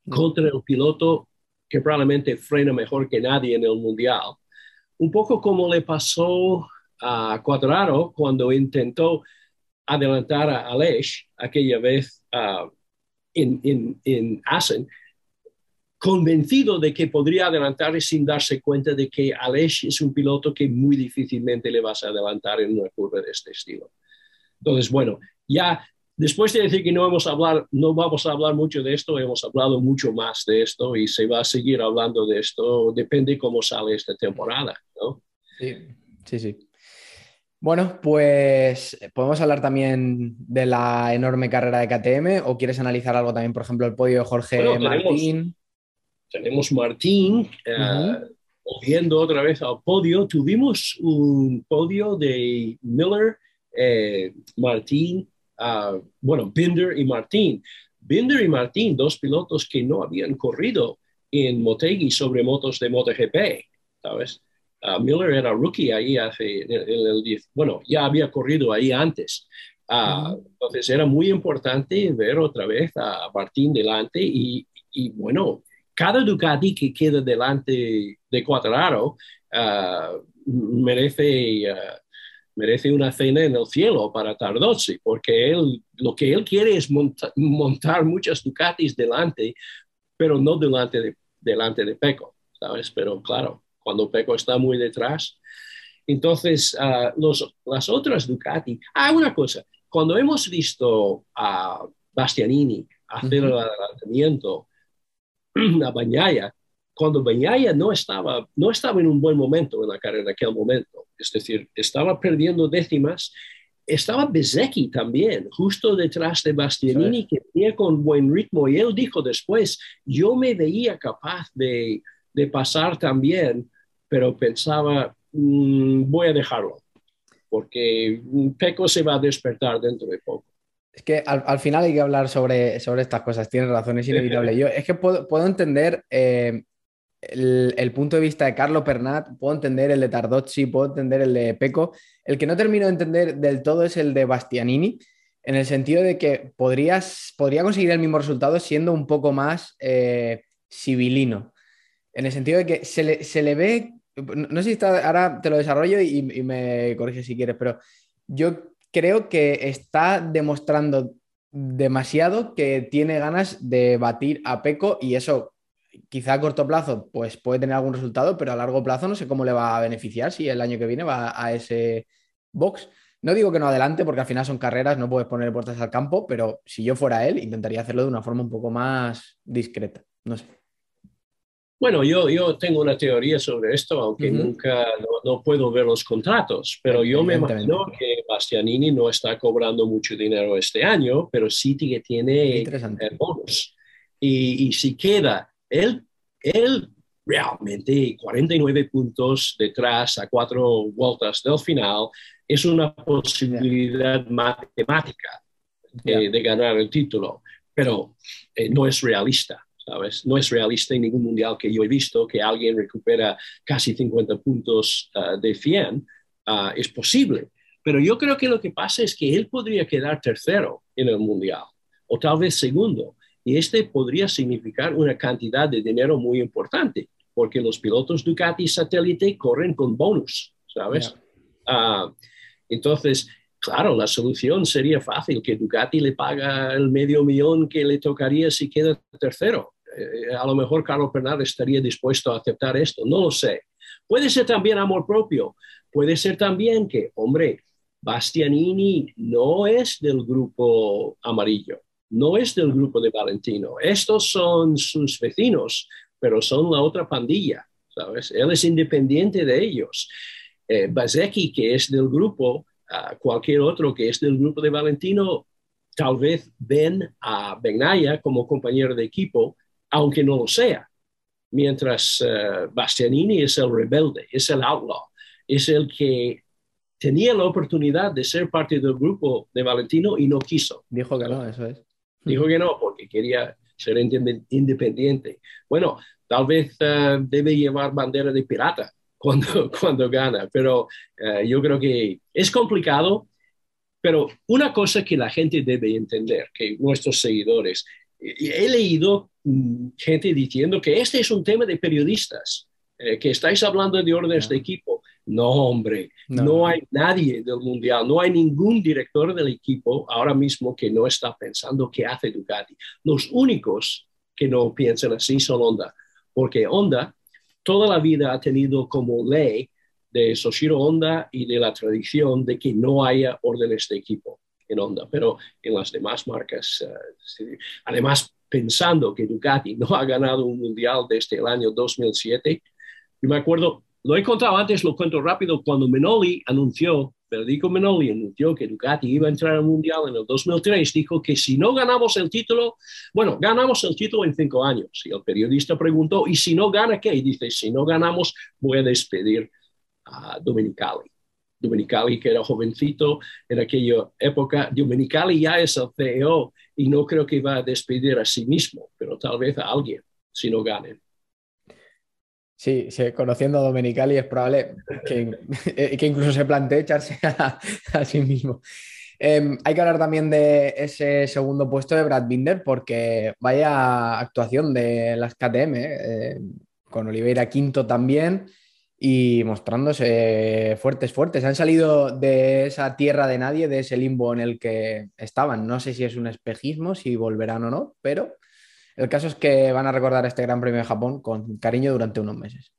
contra el piloto que probablemente frena mejor que nadie en el mundial. Un poco como le pasó a Cuadraro cuando intentó adelantar a Aleix aquella vez uh, en, en, en Assen, convencido de que podría adelantar sin darse cuenta de que Aleix es un piloto que muy difícilmente le vas a adelantar en una curva de este estilo. Entonces, bueno, ya después de decir que no, vamos a hablar, no vamos a hablar mucho de esto, hemos hablado mucho más de esto y se va a seguir hablando de esto, depende cómo sale esta temporada, ¿no? Sí, sí, sí. Bueno, pues podemos hablar también de la enorme carrera de KTM o quieres analizar algo también, por ejemplo, el podio de Jorge Martín. Tenemos, Martín, uh volviendo otra vez al podio, tuvimos un podio de Miller, eh, Martín, ah, bueno, Binder y Martín. Binder y Martín, dos pilotos que no habían corrido en Motegi sobre motos de MotoGP, ¿sabes? Ah, Miller era rookie ahí hace, en, el 10, bueno, ya había corrido ahí antes. Ah, entonces era muy importante ver otra vez a Martín delante y, y bueno, cada Ducati que queda delante de Cuadraro uh, merece, uh, merece una cena en el cielo para Tardozzi, porque él, lo que él quiere es montar muchas Ducatis delante, pero no delante de, delante de Peco, ¿sabes? Pero claro, cuando Peco está muy detrás. Entonces, uh, los, las otras Ducati. Ah, una cosa, cuando hemos visto a Bastianini hacer el adelantamiento a Bañaya, cuando Bañaya no estaba, no estaba en un buen momento en la carrera en aquel momento, es decir, estaba perdiendo décimas, estaba Bezecchi también, justo detrás de Bastianini, que venía con buen ritmo, y él dijo después, yo me veía capaz de, de pasar también, pero pensaba, mm, voy a dejarlo, porque Peco se va a despertar dentro de poco. Es que al, final hay que hablar sobre, sobre estas cosas, tienes razón, es inevitable. Yo es que puedo, puedo entender eh, el, punto de vista de Carlo Pernat, puedo entender el de Tardozzi, puedo entender el de Peco. El que no termino de entender del todo es el de Bastianini, en el sentido de que podrías, podría conseguir el mismo resultado siendo un poco más eh, civilino. En el sentido de que se le, se le ve, no sé si está, ahora te lo desarrollo y, y me corrige si quieres, pero yo creo que está demostrando demasiado que tiene ganas de batir a Peco y eso quizá a corto plazo pues puede tener algún resultado, pero a largo plazo no sé cómo le va a beneficiar si el año que viene va a ese box. No digo que no adelante, porque al final son carreras, no puedes poner puertas al campo, pero si yo fuera él, intentaría hacerlo de una forma un poco más discreta. No sé. Bueno, yo, yo tengo una teoría sobre esto, aunque nunca no, puedo ver los contratos, pero yo me imagino que Bastianini no está cobrando mucho dinero este año, pero sí que tiene eh, bonos. Y, y, si queda, él, él realmente 49 puntos detrás a cuatro vueltas del final es una posibilidad matemática de, ganar el título, pero eh, no es realista. No es realista en ningún mundial que yo he visto que alguien recupera casi 50 puntos ah, de 100. Ah, es posible. Pero yo creo que lo que pasa es que él podría quedar tercero en el mundial o tal vez segundo. Y este podría significar una cantidad de dinero muy importante, porque los pilotos Ducati satélite corren con bonus, ¿sabes? Ah, entonces, claro, la solución sería fácil, que Ducati le paga el medio millón que le tocaría si queda tercero. Eh, a lo mejor Carlos Bernal estaría dispuesto a aceptar esto, no lo sé. Puede ser también amor propio, puede ser también que, hombre, Bastianini no es del grupo amarillo, no es del grupo de Valentino. Estos son sus vecinos, pero son la otra pandilla, ¿sabes? Él es independiente de ellos. Eh, Bazeki, que es del grupo, cualquier otro que es del grupo de Valentino, tal vez ven a Benaya como compañero de equipo aunque no lo sea. Mientras eh, Bastianini es el rebelde, es el outlaw, es el que tenía la oportunidad de ser parte del grupo de Valentino y no quiso. Dijo que no, eso es. Dijo que no, porque quería ser independiente. Bueno, tal vez eh, debe llevar bandera de pirata cuando, cuando gana, pero eh, yo creo que es complicado. Pero una cosa que la gente debe entender, que nuestros seguidores, he leído mm, gente diciendo que este es un tema de periodistas, eh, que estáis hablando de órdenes de equipo. No, hombre, no. hay nadie del Mundial, no hay ningún director del equipo ahora mismo que no está pensando qué hace Ducati. Los únicos que no piensan así son Honda, porque Honda toda la vida ha tenido como ley de Soshiro Honda y de la tradición de que no haya órdenes de equipo en Honda, pero en las demás marcas, eh, además pensando que Ducati no ha ganado un mundial desde el año 2007, yo me acuerdo, lo he contado antes, lo cuento rápido, cuando Menoli anunció Federico Menoli anunció que Ducati iba a entrar al Mundial en el 2003, dijo que si no ganamos el título, bueno, ganamos el título en cinco años. Y el periodista preguntó, ¿y si no gana qué? Y dice, si no ganamos, voy a despedir a Domenicali. Domenicali, que era jovencito en aquella época, Domenicali ya es el CEO y no creo que va a despedir a sí mismo, pero tal vez a alguien si no ganen. Sí, conociendo a Domenicali es probable que, que incluso se plantee echarse a, sí mismo. Em, hay que hablar también de ese segundo puesto de Brad Binder porque vaya actuación de las KTM, ¿eh? Con Oliveira quinto también y mostrándose fuertes, fuertes. Han salido de esa tierra de nadie, de ese limbo en el que estaban. No sé si es un espejismo, si volverán o no, pero el caso es que van a recordar este Gran Premio de Japón con cariño durante unos meses.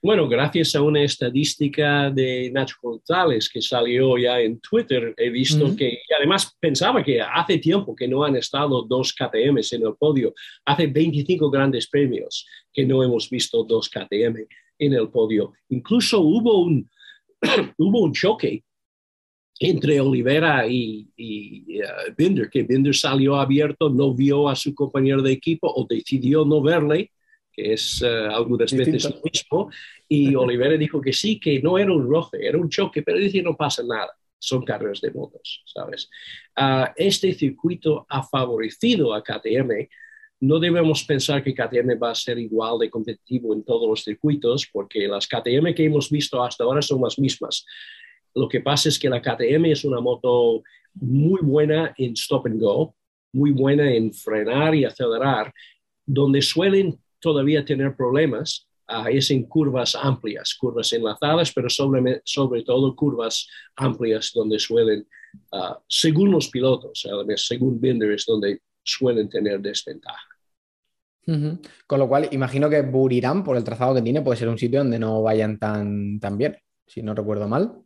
Bueno, gracias a una estadística de Nacho González que salió ya en Twitter, he visto que, y además pensaba que hace tiempo que no han estado dos KTMs en el podio, hace 25 grandes premios que no hemos visto dos KTM en el podio. Incluso hubo un, hubo un choque entre Olivera y, y uh, Binder, que Binder salió abierto, no vio a su compañero de equipo o decidió no verle, que es uh, algunas veces lo mismo, y Olivera dijo que sí, que no era un roce, era un choque, pero dice no pasa nada, son carreras de motos, ¿sabes? Uh, este circuito ha favorecido a KTM, no debemos pensar que KTM va a ser igual de competitivo en todos los circuitos, porque las KTM que hemos visto hasta ahora son las mismas. Lo que pasa es que la KTM es una moto muy buena en stop and go, muy buena en frenar y acelerar, donde suelen todavía tener problemas uh, es en curvas amplias, curvas enlazadas, pero sobre, todo curvas amplias donde suelen, uh, según los pilotos, según Binder, es donde suelen tener desventaja. Con lo cual, imagino que Burirán, por el trazado que tiene, puede ser un sitio donde no vayan tan bien, si no recuerdo mal.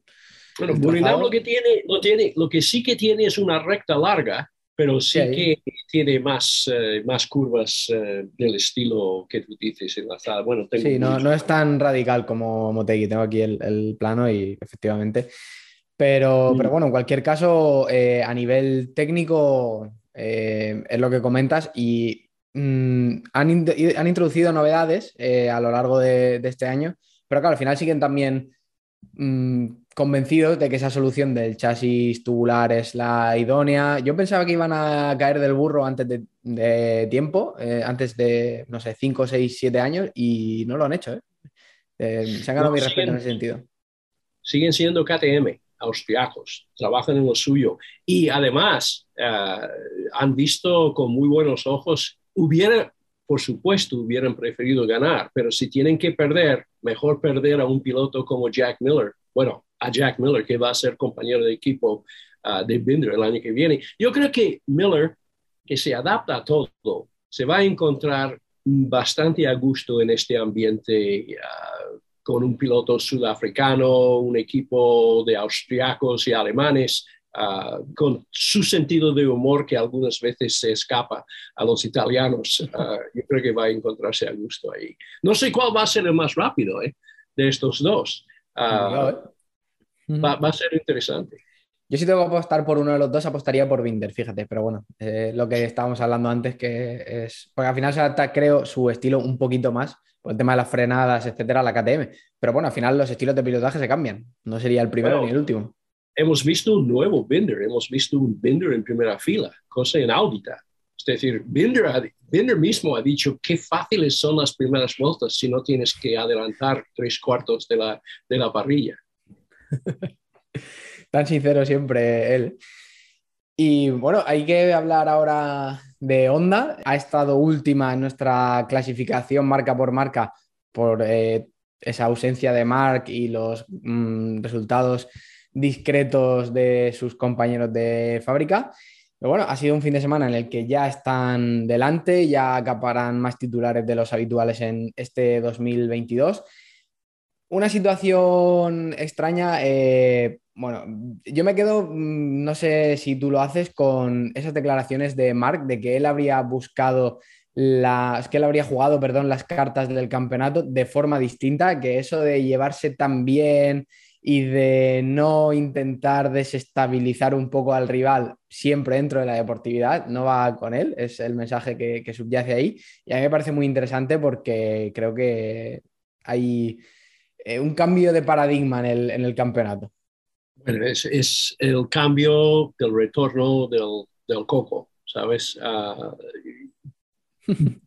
Bueno, Burinam lo que tiene, lo tiene, lo que sí que tiene es una recta larga, pero sí, que tiene más, eh, más curvas eh, del estilo que tú dices enlazada. Bueno, sí, no, no, es tan radical como Motegi. Tengo aquí el, el plano y efectivamente. Pero, pero, bueno, en cualquier caso, eh, a nivel técnico, es lo que comentas y mm, han, han, introducido novedades a lo largo de, de, este año, pero claro, al final siguen también mm, convencidos de que esa solución del chasis tubular es la idónea. Yo pensaba que iban a caer del burro antes de, tiempo, eh, antes de, no sé, 5, 6, 7 años y no lo han hecho. ¿eh? Eh, se han ganado mi respeto en ese sentido. Siguen siendo KTM, austriacos, trabajan en lo suyo y además han visto con muy buenos ojos, hubiera, por supuesto, hubieran preferido ganar, pero si tienen que perder, mejor perder a un piloto como Jack Miller. Bueno, a Jack Miller, que va a ser compañero de equipo uh, de Binder el año que viene. Yo creo que Miller, que se adapta a todo, se va a encontrar bastante a gusto en este ambiente uh, con un piloto sudafricano, un equipo de austriacos y alemanes, uh, con su sentido de humor que algunas veces se escapa a los italianos. yo creo que va a encontrarse a gusto ahí. No sé cuál va a ser el más rápido ¿eh? de estos dos. Va, a ser interesante. Yo si tengo que apostar por uno de los dos, apostaría por Binder, fíjate, pero bueno, eh, lo que estábamos hablando antes, que es, porque al final se adapta, creo, su estilo un poquito más, por el tema de las frenadas, etcétera, a la KTM. Pero bueno, al final los estilos de pilotaje se cambian, no sería el primero ni el último. Hemos visto un nuevo Binder, hemos visto un Binder en primera fila, cosa inaudita. Es decir, Binder, Binder mismo ha dicho qué fáciles son las primeras vueltas si no tienes que adelantar tres cuartos de la, de la parrilla. Tan sincero siempre él. Y bueno, hay que hablar ahora de Honda. Ha estado última en nuestra clasificación marca por marca por eh, esa ausencia de Mark y los mm, resultados discretos de sus compañeros de fábrica. Pero bueno, ha sido un fin de semana en el que ya están delante, ya acaparan más titulares de los habituales en este 2022 una situación extraña, eh, bueno, yo me quedo, mm, no sé si tú lo haces, con esas declaraciones de Mark de que él habría buscado las, que él habría jugado, perdón, las cartas del campeonato de forma distinta, que eso de llevarse tan bien y de no intentar desestabilizar un poco al rival siempre dentro de la deportividad, no va con él, es el mensaje que, subyace ahí. Y a mí me parece muy interesante porque creo que hay eh, un cambio de paradigma en el, campeonato. Bueno, es, el cambio del retorno del, coco, ¿sabes? Ah,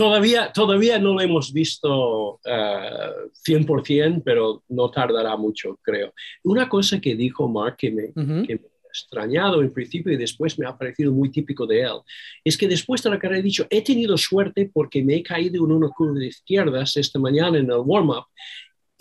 Todavía, todavía no lo hemos visto uh, eh, 100%, pero no tardará mucho, creo. Una cosa que dijo Mark que me, que me ha extrañado en principio y después me ha parecido muy típico de él, es que después de la carrera he dicho, he tenido suerte porque me he caído en una curva de izquierdas esta mañana en el warm-up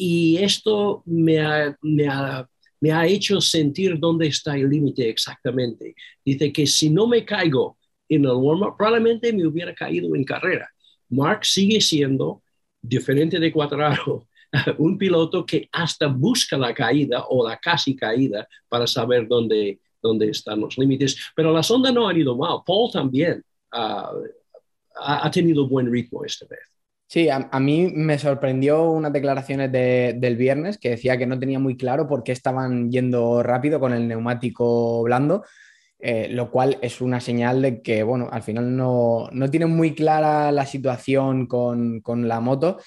y esto me ha, hecho sentir dónde está el límite exactamente. Dice que si no me caigo en el warm-up, probablemente me hubiera caído en carrera. Mark sigue siendo, diferente de Cuadrado, un piloto que hasta busca la caída o la casi caída para saber dónde, dónde están los límites. Pero la sonda no ha ido mal. Paul también ah, ha tenido buen ritmo esta vez. Sí, a, mí me sorprendió unas declaraciones del viernes que decía que no tenía muy claro por qué estaban yendo rápido con el neumático blando, eh, lo cual es una señal de que, bueno, al final no, no tienen muy clara la situación con, la moto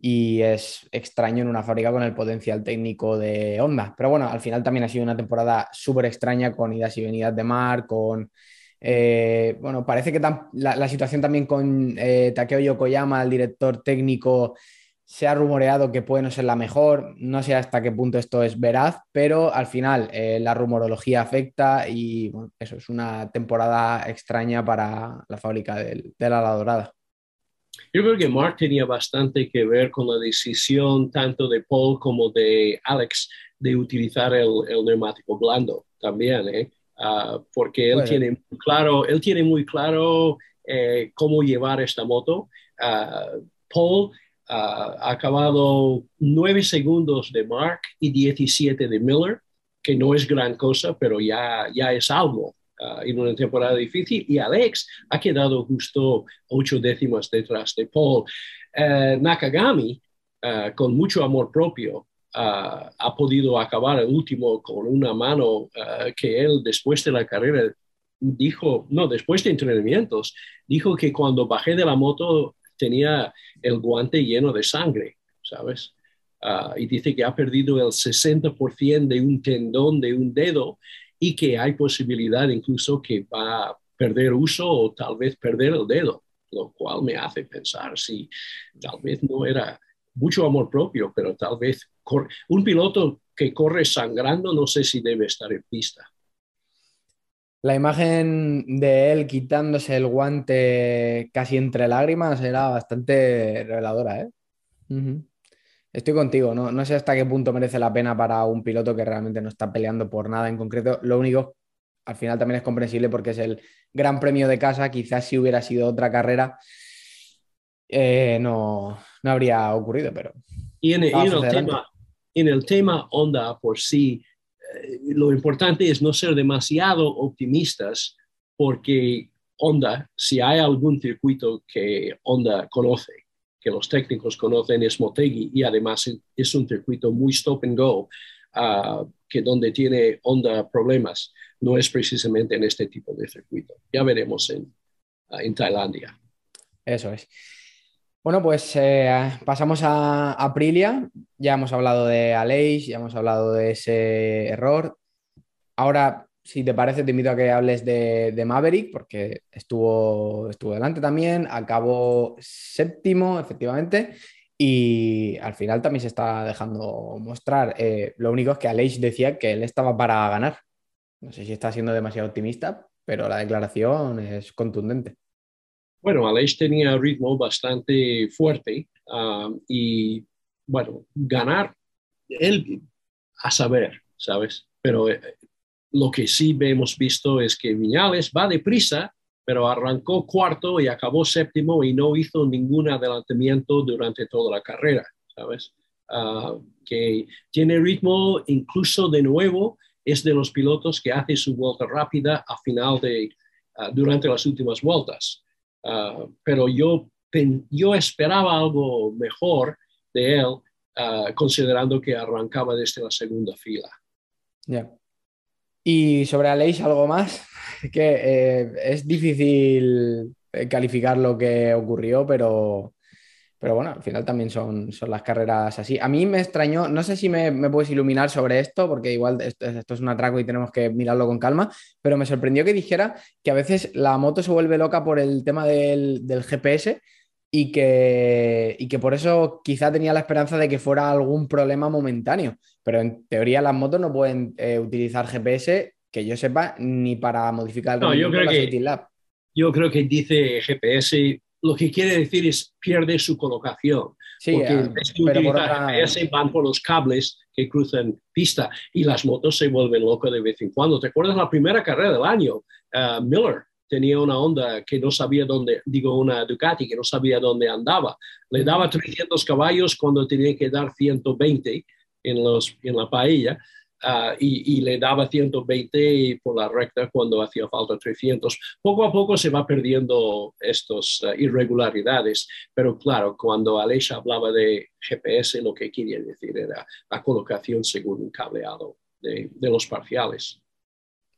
y es extraño en una fábrica con el potencial técnico de Honda. Pero bueno, al final también ha sido una temporada súper extraña con idas y venidas de mar, con... Eh, bueno, parece que la, situación también con eh, Takeo Yokoyama, el director técnico, se ha rumoreado que puede no ser la mejor, no sé hasta qué punto esto es veraz, pero al final eh, la rumorología afecta y bueno, eso es una temporada extraña para la fábrica del, de la dorada. Yo creo que Mark tenía bastante que ver con la decisión tanto de Paul como de Alex de utilizar el, neumático blando también, ¿eh? Ah, porque él tiene muy claro, él tiene muy claro eh, cómo llevar esta moto. Uh, Paul ha acabado nueve segundos de Mark y 17 de Miller, que no es gran cosa, pero ya, ya es algo en una temporada difícil. Y Alex ha quedado justo ocho décimas detrás de Paul. Uh, Nakagami, con mucho amor propio, ha podido acabar el último con una mano que él después de la carrera dijo, no, después de entrenamientos, dijo que cuando bajé de la moto tenía el guante lleno de sangre, ¿sabes? Ah, y dice que ha perdido el 60% de un tendón de un dedo y que hay posibilidad incluso que va a perder uso o tal vez perder el dedo, lo cual me hace pensar si tal vez no era mucho amor propio, pero tal vez un piloto que corre sangrando no sé si debe estar en pista. La imagen de él quitándose el guante casi entre lágrimas era bastante reveladora. ¿eh? Estoy contigo, ¿no? no sé hasta qué punto merece la pena para un piloto que realmente no está peleando por nada en concreto. Lo único, al final también es comprensible porque es el gran premio de casa. Quizás si hubiera sido otra carrera, eh, no, no habría ocurrido, pero... Y en, el, tema, en el tema Honda por sí, eh, lo importante es no ser demasiado optimistas porque Honda, si hay algún circuito que Honda conoce, que los técnicos conocen, es Motegi y además es un circuito muy stop and go, uh, que donde tiene Honda problemas, no es precisamente en este tipo de circuito. Ya veremos en, uh, en Tailandia. Eso es. Bueno, pues eh, pasamos a Aprilia. Ya hemos hablado de Aleix, ya hemos hablado de ese error. Ahora, si te parece, te invito a que hables de, Maverick, porque estuvo, estuvo delante también, acabó séptimo, efectivamente, y al final también se está dejando mostrar. Eh, lo único es que Aleix decía que él estaba para ganar. No sé si está siendo demasiado optimista, pero la declaración es contundente. Bueno, Aleix tenía ritmo bastante fuerte um, y, bueno, ganar, él a saber, ¿sabes? Pero eh, lo que sí hemos visto es que Viñales va deprisa, pero arrancó cuarto y acabó séptimo y no hizo ningún adelantamiento durante toda la carrera, ¿sabes? Uh, que tiene ritmo incluso de nuevo, es de los pilotos que hace su vuelta rápida a final de, uh, durante las últimas vueltas. Ah, pero yo, yo esperaba algo mejor de él ah, considerando que arrancaba desde la segunda fila. Ya. Y sobre Aleix, algo más, que eh, es difícil calificar lo que ocurrió, pero, pero bueno, al final también son, son las carreras así. A mí me extrañó, no sé si me, puedes iluminar sobre esto, porque igual esto, es un atraco y tenemos que mirarlo con calma, pero me sorprendió que dijera que a veces la moto se vuelve loca por el tema del, del GPS y que, y que por eso quizá tenía la esperanza de que fuera algún problema momentáneo. Pero en teoría las motos no pueden eh, utilizar GPS, que yo sepa, ni para modificar el no, yo creo que, Yo creo que dice GPS, lo que quiere decir es pierde su colocación. Sí, porque ah, pero por GPS van por los cables que cruzan pista y las motos se vuelven locas de vez en cuando. ¿Te acuerdas la primera carrera del año? Ah, Miller tenía una Honda que no sabía dónde, digo, una Ducati que no sabía dónde andaba. Le daba 300 caballos cuando tenía que dar 120 en, los, en la paella ah, y, le daba 120 por la recta cuando hacía falta 300. Poco a poco se va perdiendo estas ah, irregularidades, pero claro, cuando Alesha hablaba de GPS, lo que quería decir era la colocación según un cableado de, de los parciales.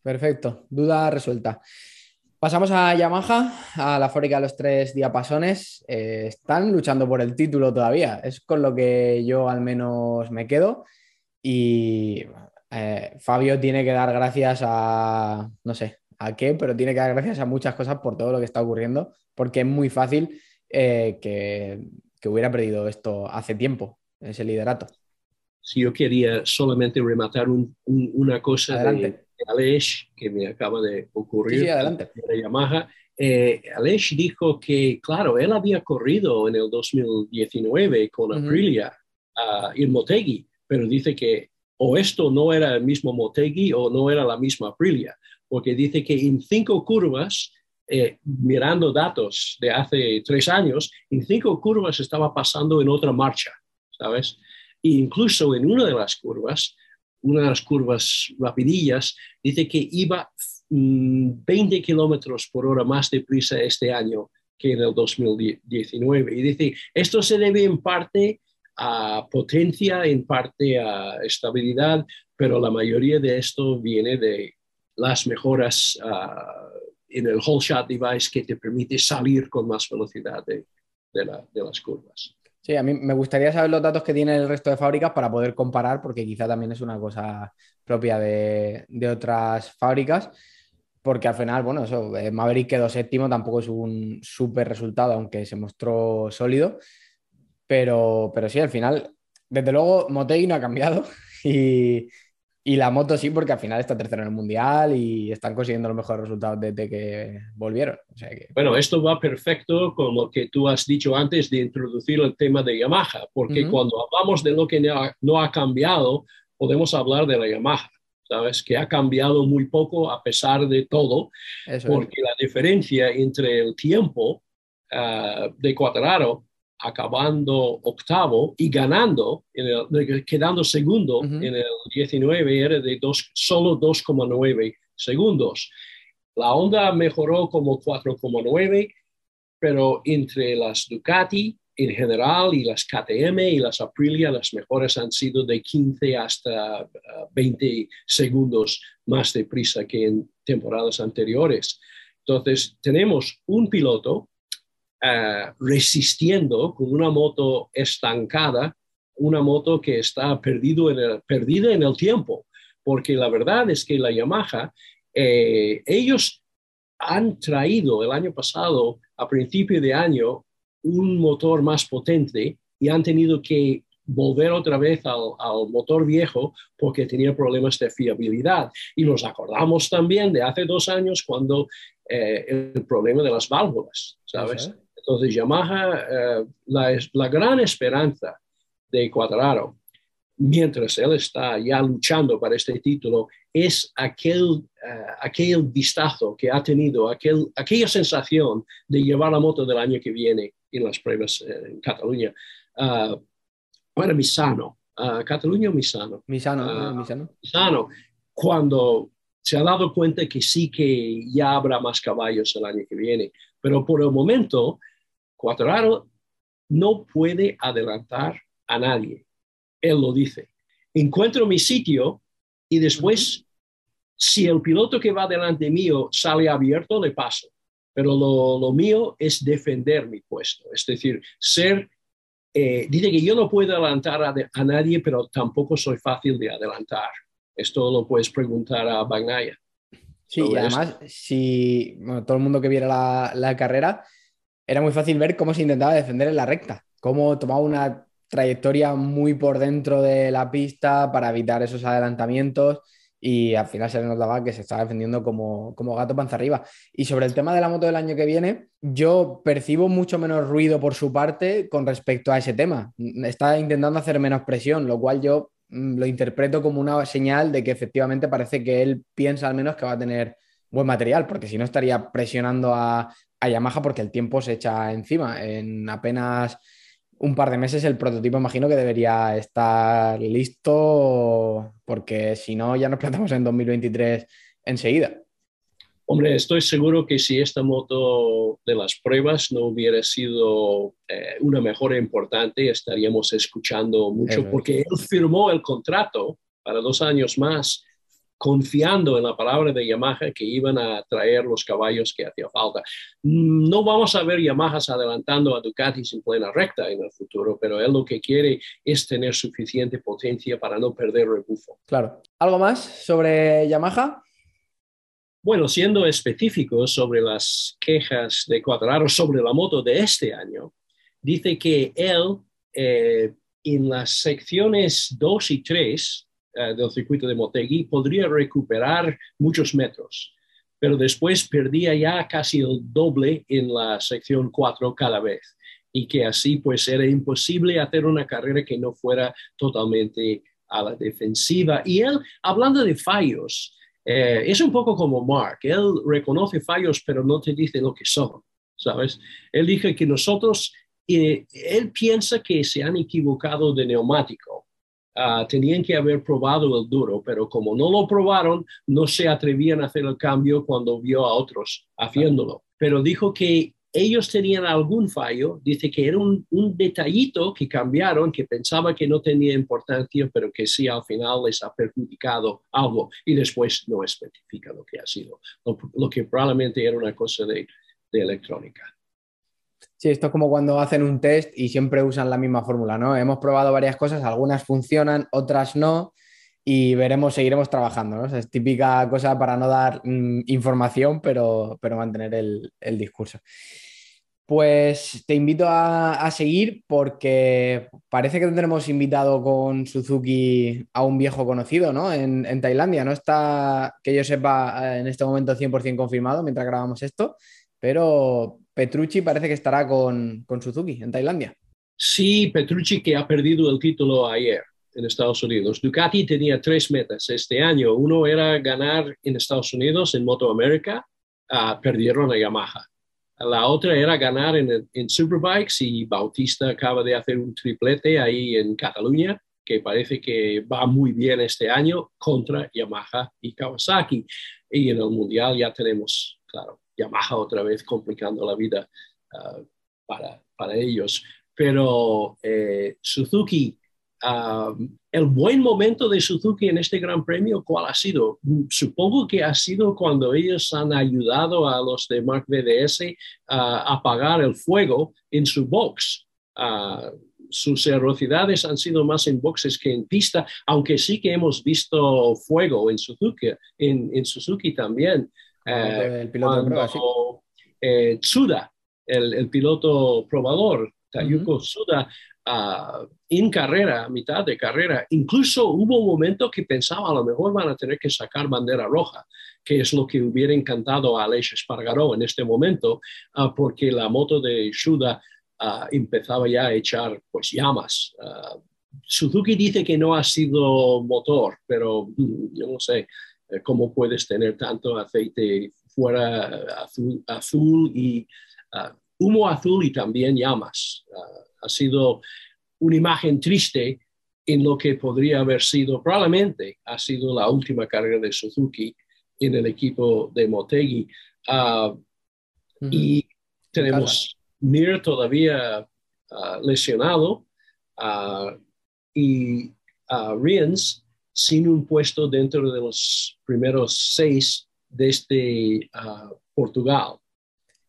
Perfecto, duda resuelta. Pasamos a Yamaha, a la fábrica de los tres diapasones. Eh, están luchando por el título todavía. Es con lo que yo al menos me quedo. Y eh, Fabio tiene que dar gracias a, no sé a qué, pero tiene que dar gracias a muchas cosas por todo lo que está ocurriendo, porque es muy fácil eh, que, hubiera perdido esto hace tiempo, ese liderato. Si yo quería solamente rematar una cosa Adelante. Aleix, que me acaba de ocurrir, sí, adelante. de Yamaha, eh, Aleix dijo que, claro, él había corrido en el 2019 con Aprilia uh en Motegi, pero dice que o esto no era el mismo Motegi o no era la misma Aprilia, porque dice que en cinco curvas, eh, mirando datos de hace tres años, en cinco curvas estaba pasando en otra marcha, ¿sabes? E incluso en una de las curvas una de las curvas rapidillas, dice que iba 20 mm, kilómetros por hora más deprisa este año que en el 2019. Y dice, esto se debe en parte a potencia, en parte a estabilidad, pero la mayoría de esto viene de las mejoras ah, en el whole shot device que te permite salir con más velocidad de las curvas. Sí, a mí me gustaría saber los datos que tiene el resto de fábricas para poder comparar, porque quizá también es una cosa propia de, otras fábricas, porque al final, bueno, eso, eh, Maverick quedó séptimo, tampoco es un súper resultado, aunque se mostró sólido, pero, pero sí, al final, desde luego, Motegi no ha cambiado y, y la moto sí, porque al final está tercero en el mundial y están consiguiendo los mejores resultados desde que volvieron. Bueno, esto va perfecto con lo que tú has dicho antes de introducir el tema de Yamaha, porque cuando hablamos de lo que no ha, cambiado, podemos hablar de la Yamaha. ¿Sabes? Que ha cambiado muy poco a pesar de todo, porque la diferencia entre el tiempo uh, de Cuadraro acabando octavo y ganando, quedando segundo en el 19, era de dos, solo 2,9 segundos. La Honda mejoró como 4,9, pero entre las Ducati en general y las KTM y las Aprilia, las mejores han sido de 15 hasta 20 uh, segundos más deprisa que en temporadas anteriores. Entonces, tenemos un piloto eh, resistiendo con una moto estancada, una moto que está perdido en el, perdida en el tiempo, porque la verdad es que la Yamaha, eh, ellos han traído el año pasado, a principio de año, un motor más potente y han tenido que volver otra vez al, motor viejo porque tenía problemas de fiabilidad. Y nos acordamos también de hace dos años cuando eh, el problema de las válvulas, ¿sabes? Entonces, Yamaha, eh, la, la, gran esperanza de Cuadraro, mientras él está ya luchando para este título, es aquel, eh, aquel vistazo que ha tenido, aquel, aquella sensación de llevar la moto del año que viene en las pruebas eh, en Cataluña. Uh, bueno, Misano, Cataluña o Misano. Misano, Misano. Misano, cuando se ha dado cuenta que sí que ya habrá más caballos el año que viene, pero por el momento Cuadraro no puede adelantar a nadie. él lo dice. Encuentro mi sitio y después, si el piloto que va delante mío sale abierto, le paso. Pero lo, mío es defender mi puesto, es decir, ser eh, dice que yo no puedo adelantar a, nadie, pero tampoco soy fácil de adelantar. Esto lo puedes preguntar a Bagnaya. Sí, y además, si todo el mundo que viera la, la, carrera, era muy fácil ver cómo se intentaba defender en la recta, cómo tomaba una trayectoria muy por dentro de la pista para evitar esos adelantamientos y al final se le notaba que se estaba defendiendo como, como gato panza arriba. Y sobre el tema de la moto del año que viene, yo percibo mucho menos ruido por su parte con respecto a ese tema. Está intentando hacer menos presión, lo cual yo mm, lo interpreto como una señal de que efectivamente parece que él piensa al menos que va a tener buen material, porque si no estaría presionando a, a Yamaha porque el tiempo se echa encima. En apenas un par de meses el prototipo imagino que debería estar listo porque si no ya nos plantamos en 2023 enseguida. Hombre, estoy seguro que si esta moto de las pruebas no hubiera sido eh, una mejora importante, estaríamos escuchando mucho porque él firmó el contrato para dos años más confiando en la palabra de Yamaha que iban a traer los caballos que hacía falta. No vamos a ver Yamahas adelantando a Ducatis en plena recta en el futuro, pero él lo que quiere es tener suficiente potencia para no perder rebufo. Claro. ¿Algo más sobre Yamaha? Bueno, siendo específico sobre las quejas de Cuadraro sobre la moto de este año, dice que él eh, en las secciones 2 y 3 eh, del circuito de Motegi podría recuperar muchos metros, pero después perdía ya casi el doble en la sección 4 cada vez y que así pues era imposible hacer una carrera que no fuera totalmente a la defensiva. Y él, hablando de fallos, eh, es un poco como Mark, él reconoce fallos pero no te dice lo que son, ¿sabes? Él dice que nosotros, eh, él piensa que se han equivocado de neumático Ah, tenían que haber probado el duro, pero como no lo probaron, no se atrevían a hacer el cambio cuando vio a otros haciéndolo. Pero dijo que ellos tenían algún fallo, dice que era un, detallito que cambiaron, que pensaba que no tenía importancia, pero que sí al final les ha perjudicado algo y después no especifica lo que ha sido, lo, que probablemente era una cosa de electrónica. Sí, esto es como cuando hacen un test y siempre usan la misma fórmula, ¿no? Hemos probado varias cosas, algunas funcionan, otras no, y veremos, seguiremos trabajando, ¿no? es típica cosa para no dar mm, información, pero, pero mantener el, discurso. Pues te invito a, seguir porque parece que tendremos invitado con Suzuki a un viejo conocido, ¿no? En, en Tailandia. No está, que yo sepa, en este momento 100% confirmado mientras grabamos esto, pero Petrucci parece que estará con, Suzuki en Tailandia. Sí, Petrucci que ha perdido el título ayer en Estados Unidos. Ducati tenía tres metas este año. Uno era ganar en Estados Unidos en Moto America, ah, perdieron a Yamaha. La otra era ganar en, en, Superbikes y Bautista acaba de hacer un triplete ahí en Cataluña, que parece que va muy bien este año contra Yamaha y Kawasaki. Y en el Mundial ya tenemos, claro, Yamaha otra vez complicando la vida ah, para, para, ellos. Pero eh, Suzuki, ah, el buen momento de Suzuki en este Gran Premio, ¿cuál ha sido? Supongo que ha sido cuando ellos han ayudado a los de Mark VDS a apagar el fuego en su box. Ah, sus errocidades han sido más en boxes que en pista, aunque sí que hemos visto fuego en Suzuki también. Eh, el piloto eh, Tsuda, el, piloto probador, Tayuko Tsuda, ah, en carrera, a mitad de carrera, incluso hubo un momento que pensaba a lo mejor van a tener que sacar bandera roja, que es lo que hubiera encantado a Aleix Espargaró en este momento, ah, porque la moto de Tsuda ah, empezaba ya a echar pues llamas. Suzuki dice que no ha sido motor, pero mm, yo no sé. Eh, cómo puedes tener tanto aceite fuera azul, azul y ah, humo azul y también llamas. Ah, ha sido una imagen triste en lo que podría haber sido, probablemente ha sido la última carrera de Suzuki en el equipo de Motegi. Ah, y tenemos Mir todavía lesionado. y uh, Riens sin un puesto dentro de los primeros seis desde uh, Portugal.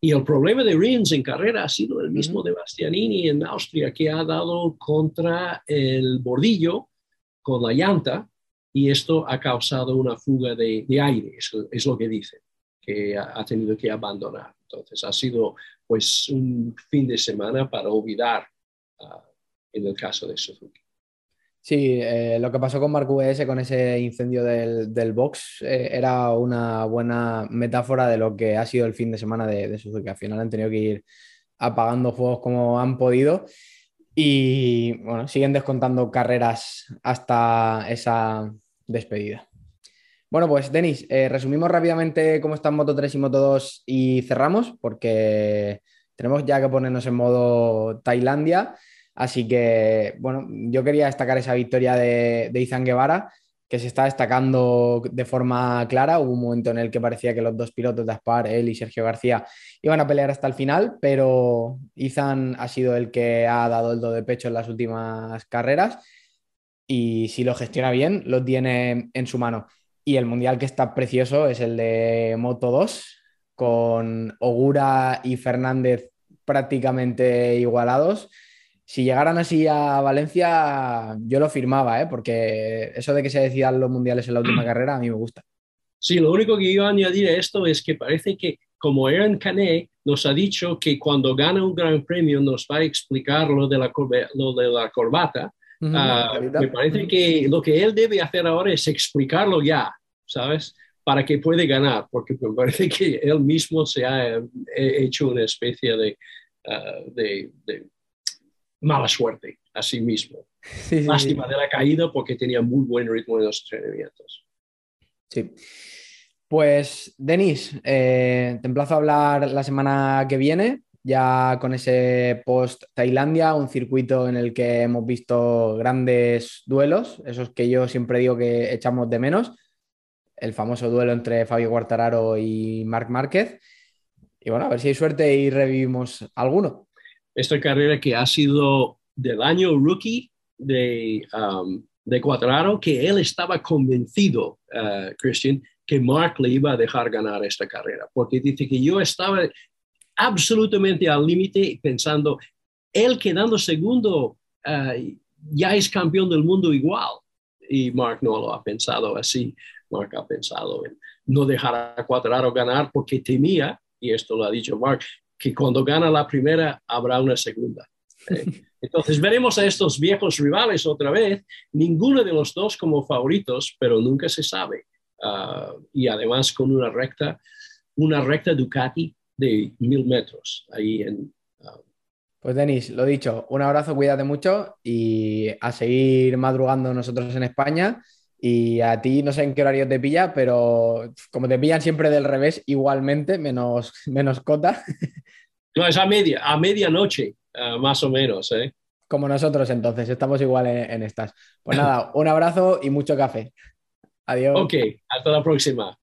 Y el problema de Riens en carrera ha sido el mismo de Bastianini en Austria, que ha dado contra el bordillo con la llanta y esto ha causado una fuga de, aire, eso es lo que dice, que ha, tenido que abandonar. Entonces ha sido pues un fin de semana para olvidar uh, en el caso de Suzuki. Sí, eh, lo que pasó con Mark VS con ese incendio del, box eh, era una buena metáfora de lo que ha sido el fin de semana de, de Suzuki. Al final han tenido que ir apagando juegos como han podido y bueno, siguen descontando carreras hasta esa despedida. Bueno, pues Denis, eh, resumimos rápidamente cómo están Moto 3 y Moto 2 y cerramos porque tenemos ya que ponernos en modo Tailandia. Así que, bueno, yo quería destacar esa victoria de, de Izan Guevara, que se está destacando de forma clara. Hubo un momento en el que parecía que los dos pilotos de Aspar, él y Sergio García, iban a pelear hasta el final, pero Izan ha sido el que ha dado el do de pecho en las últimas carreras y si lo gestiona bien, lo tiene en su mano. Y el mundial que está precioso es el de Moto 2, con Ogura y Fernández prácticamente igualados si llegaran así a Valencia, yo lo firmaba, ¿eh? porque eso de que se decidan los mundiales en la última carrera a mí me gusta. Sí, lo único que iba a añadir a esto es que parece que como Aaron Canet nos ha dicho que cuando gana un gran premio nos va a explicar lo de la, lo de la corbata, ah, me parece que lo que él debe hacer ahora es explicarlo ya, ¿sabes? Para que puede ganar, porque me parece que él mismo se ha eh, hecho una especie de, ah, de mala suerte a sí mismo. Lástima de la caída porque tenía muy buen ritmo en los entrenamientos. Sí. Pues, Denis, eh, te emplazo a hablar la semana que viene, ya con ese post-Tailandia, un circuito en el que hemos visto grandes duelos, esos que yo siempre digo que echamos de menos, el famoso duelo entre Fabio Guartararo y Marc Márquez. Y bueno, a ver si hay suerte y revivimos alguno esta carrera que ha sido del año rookie de, um, de Cuadraro, que él estaba convencido, uh, Christian, que Mark le iba a dejar ganar esta carrera, porque dice que yo estaba absolutamente al límite pensando, él quedando segundo uh, ya es campeón del mundo igual. Y Mark no lo ha pensado así. Mark ha pensado en no dejar a Cuadraro ganar porque temía, y esto lo ha dicho Mark, que cuando gana la primera habrá una segunda. Eh, entonces veremos a estos viejos rivales otra vez, ninguno de los dos como favoritos, pero nunca se sabe. Ah, y además con una recta, una recta Ducati de mil metros ahí en... Ah, pues Denis, lo dicho, un abrazo, cuídate mucho y a seguir madrugando nosotros en España. Y a ti no sé en qué horario te pilla, pero como te pillan siempre del revés, igualmente, menos, menos cota. No, es a media, a medianoche, uh, más o menos, ¿eh? Como nosotros entonces, estamos igual en, en estas. Pues nada, un abrazo y mucho café. Adiós. Ok, hasta la próxima.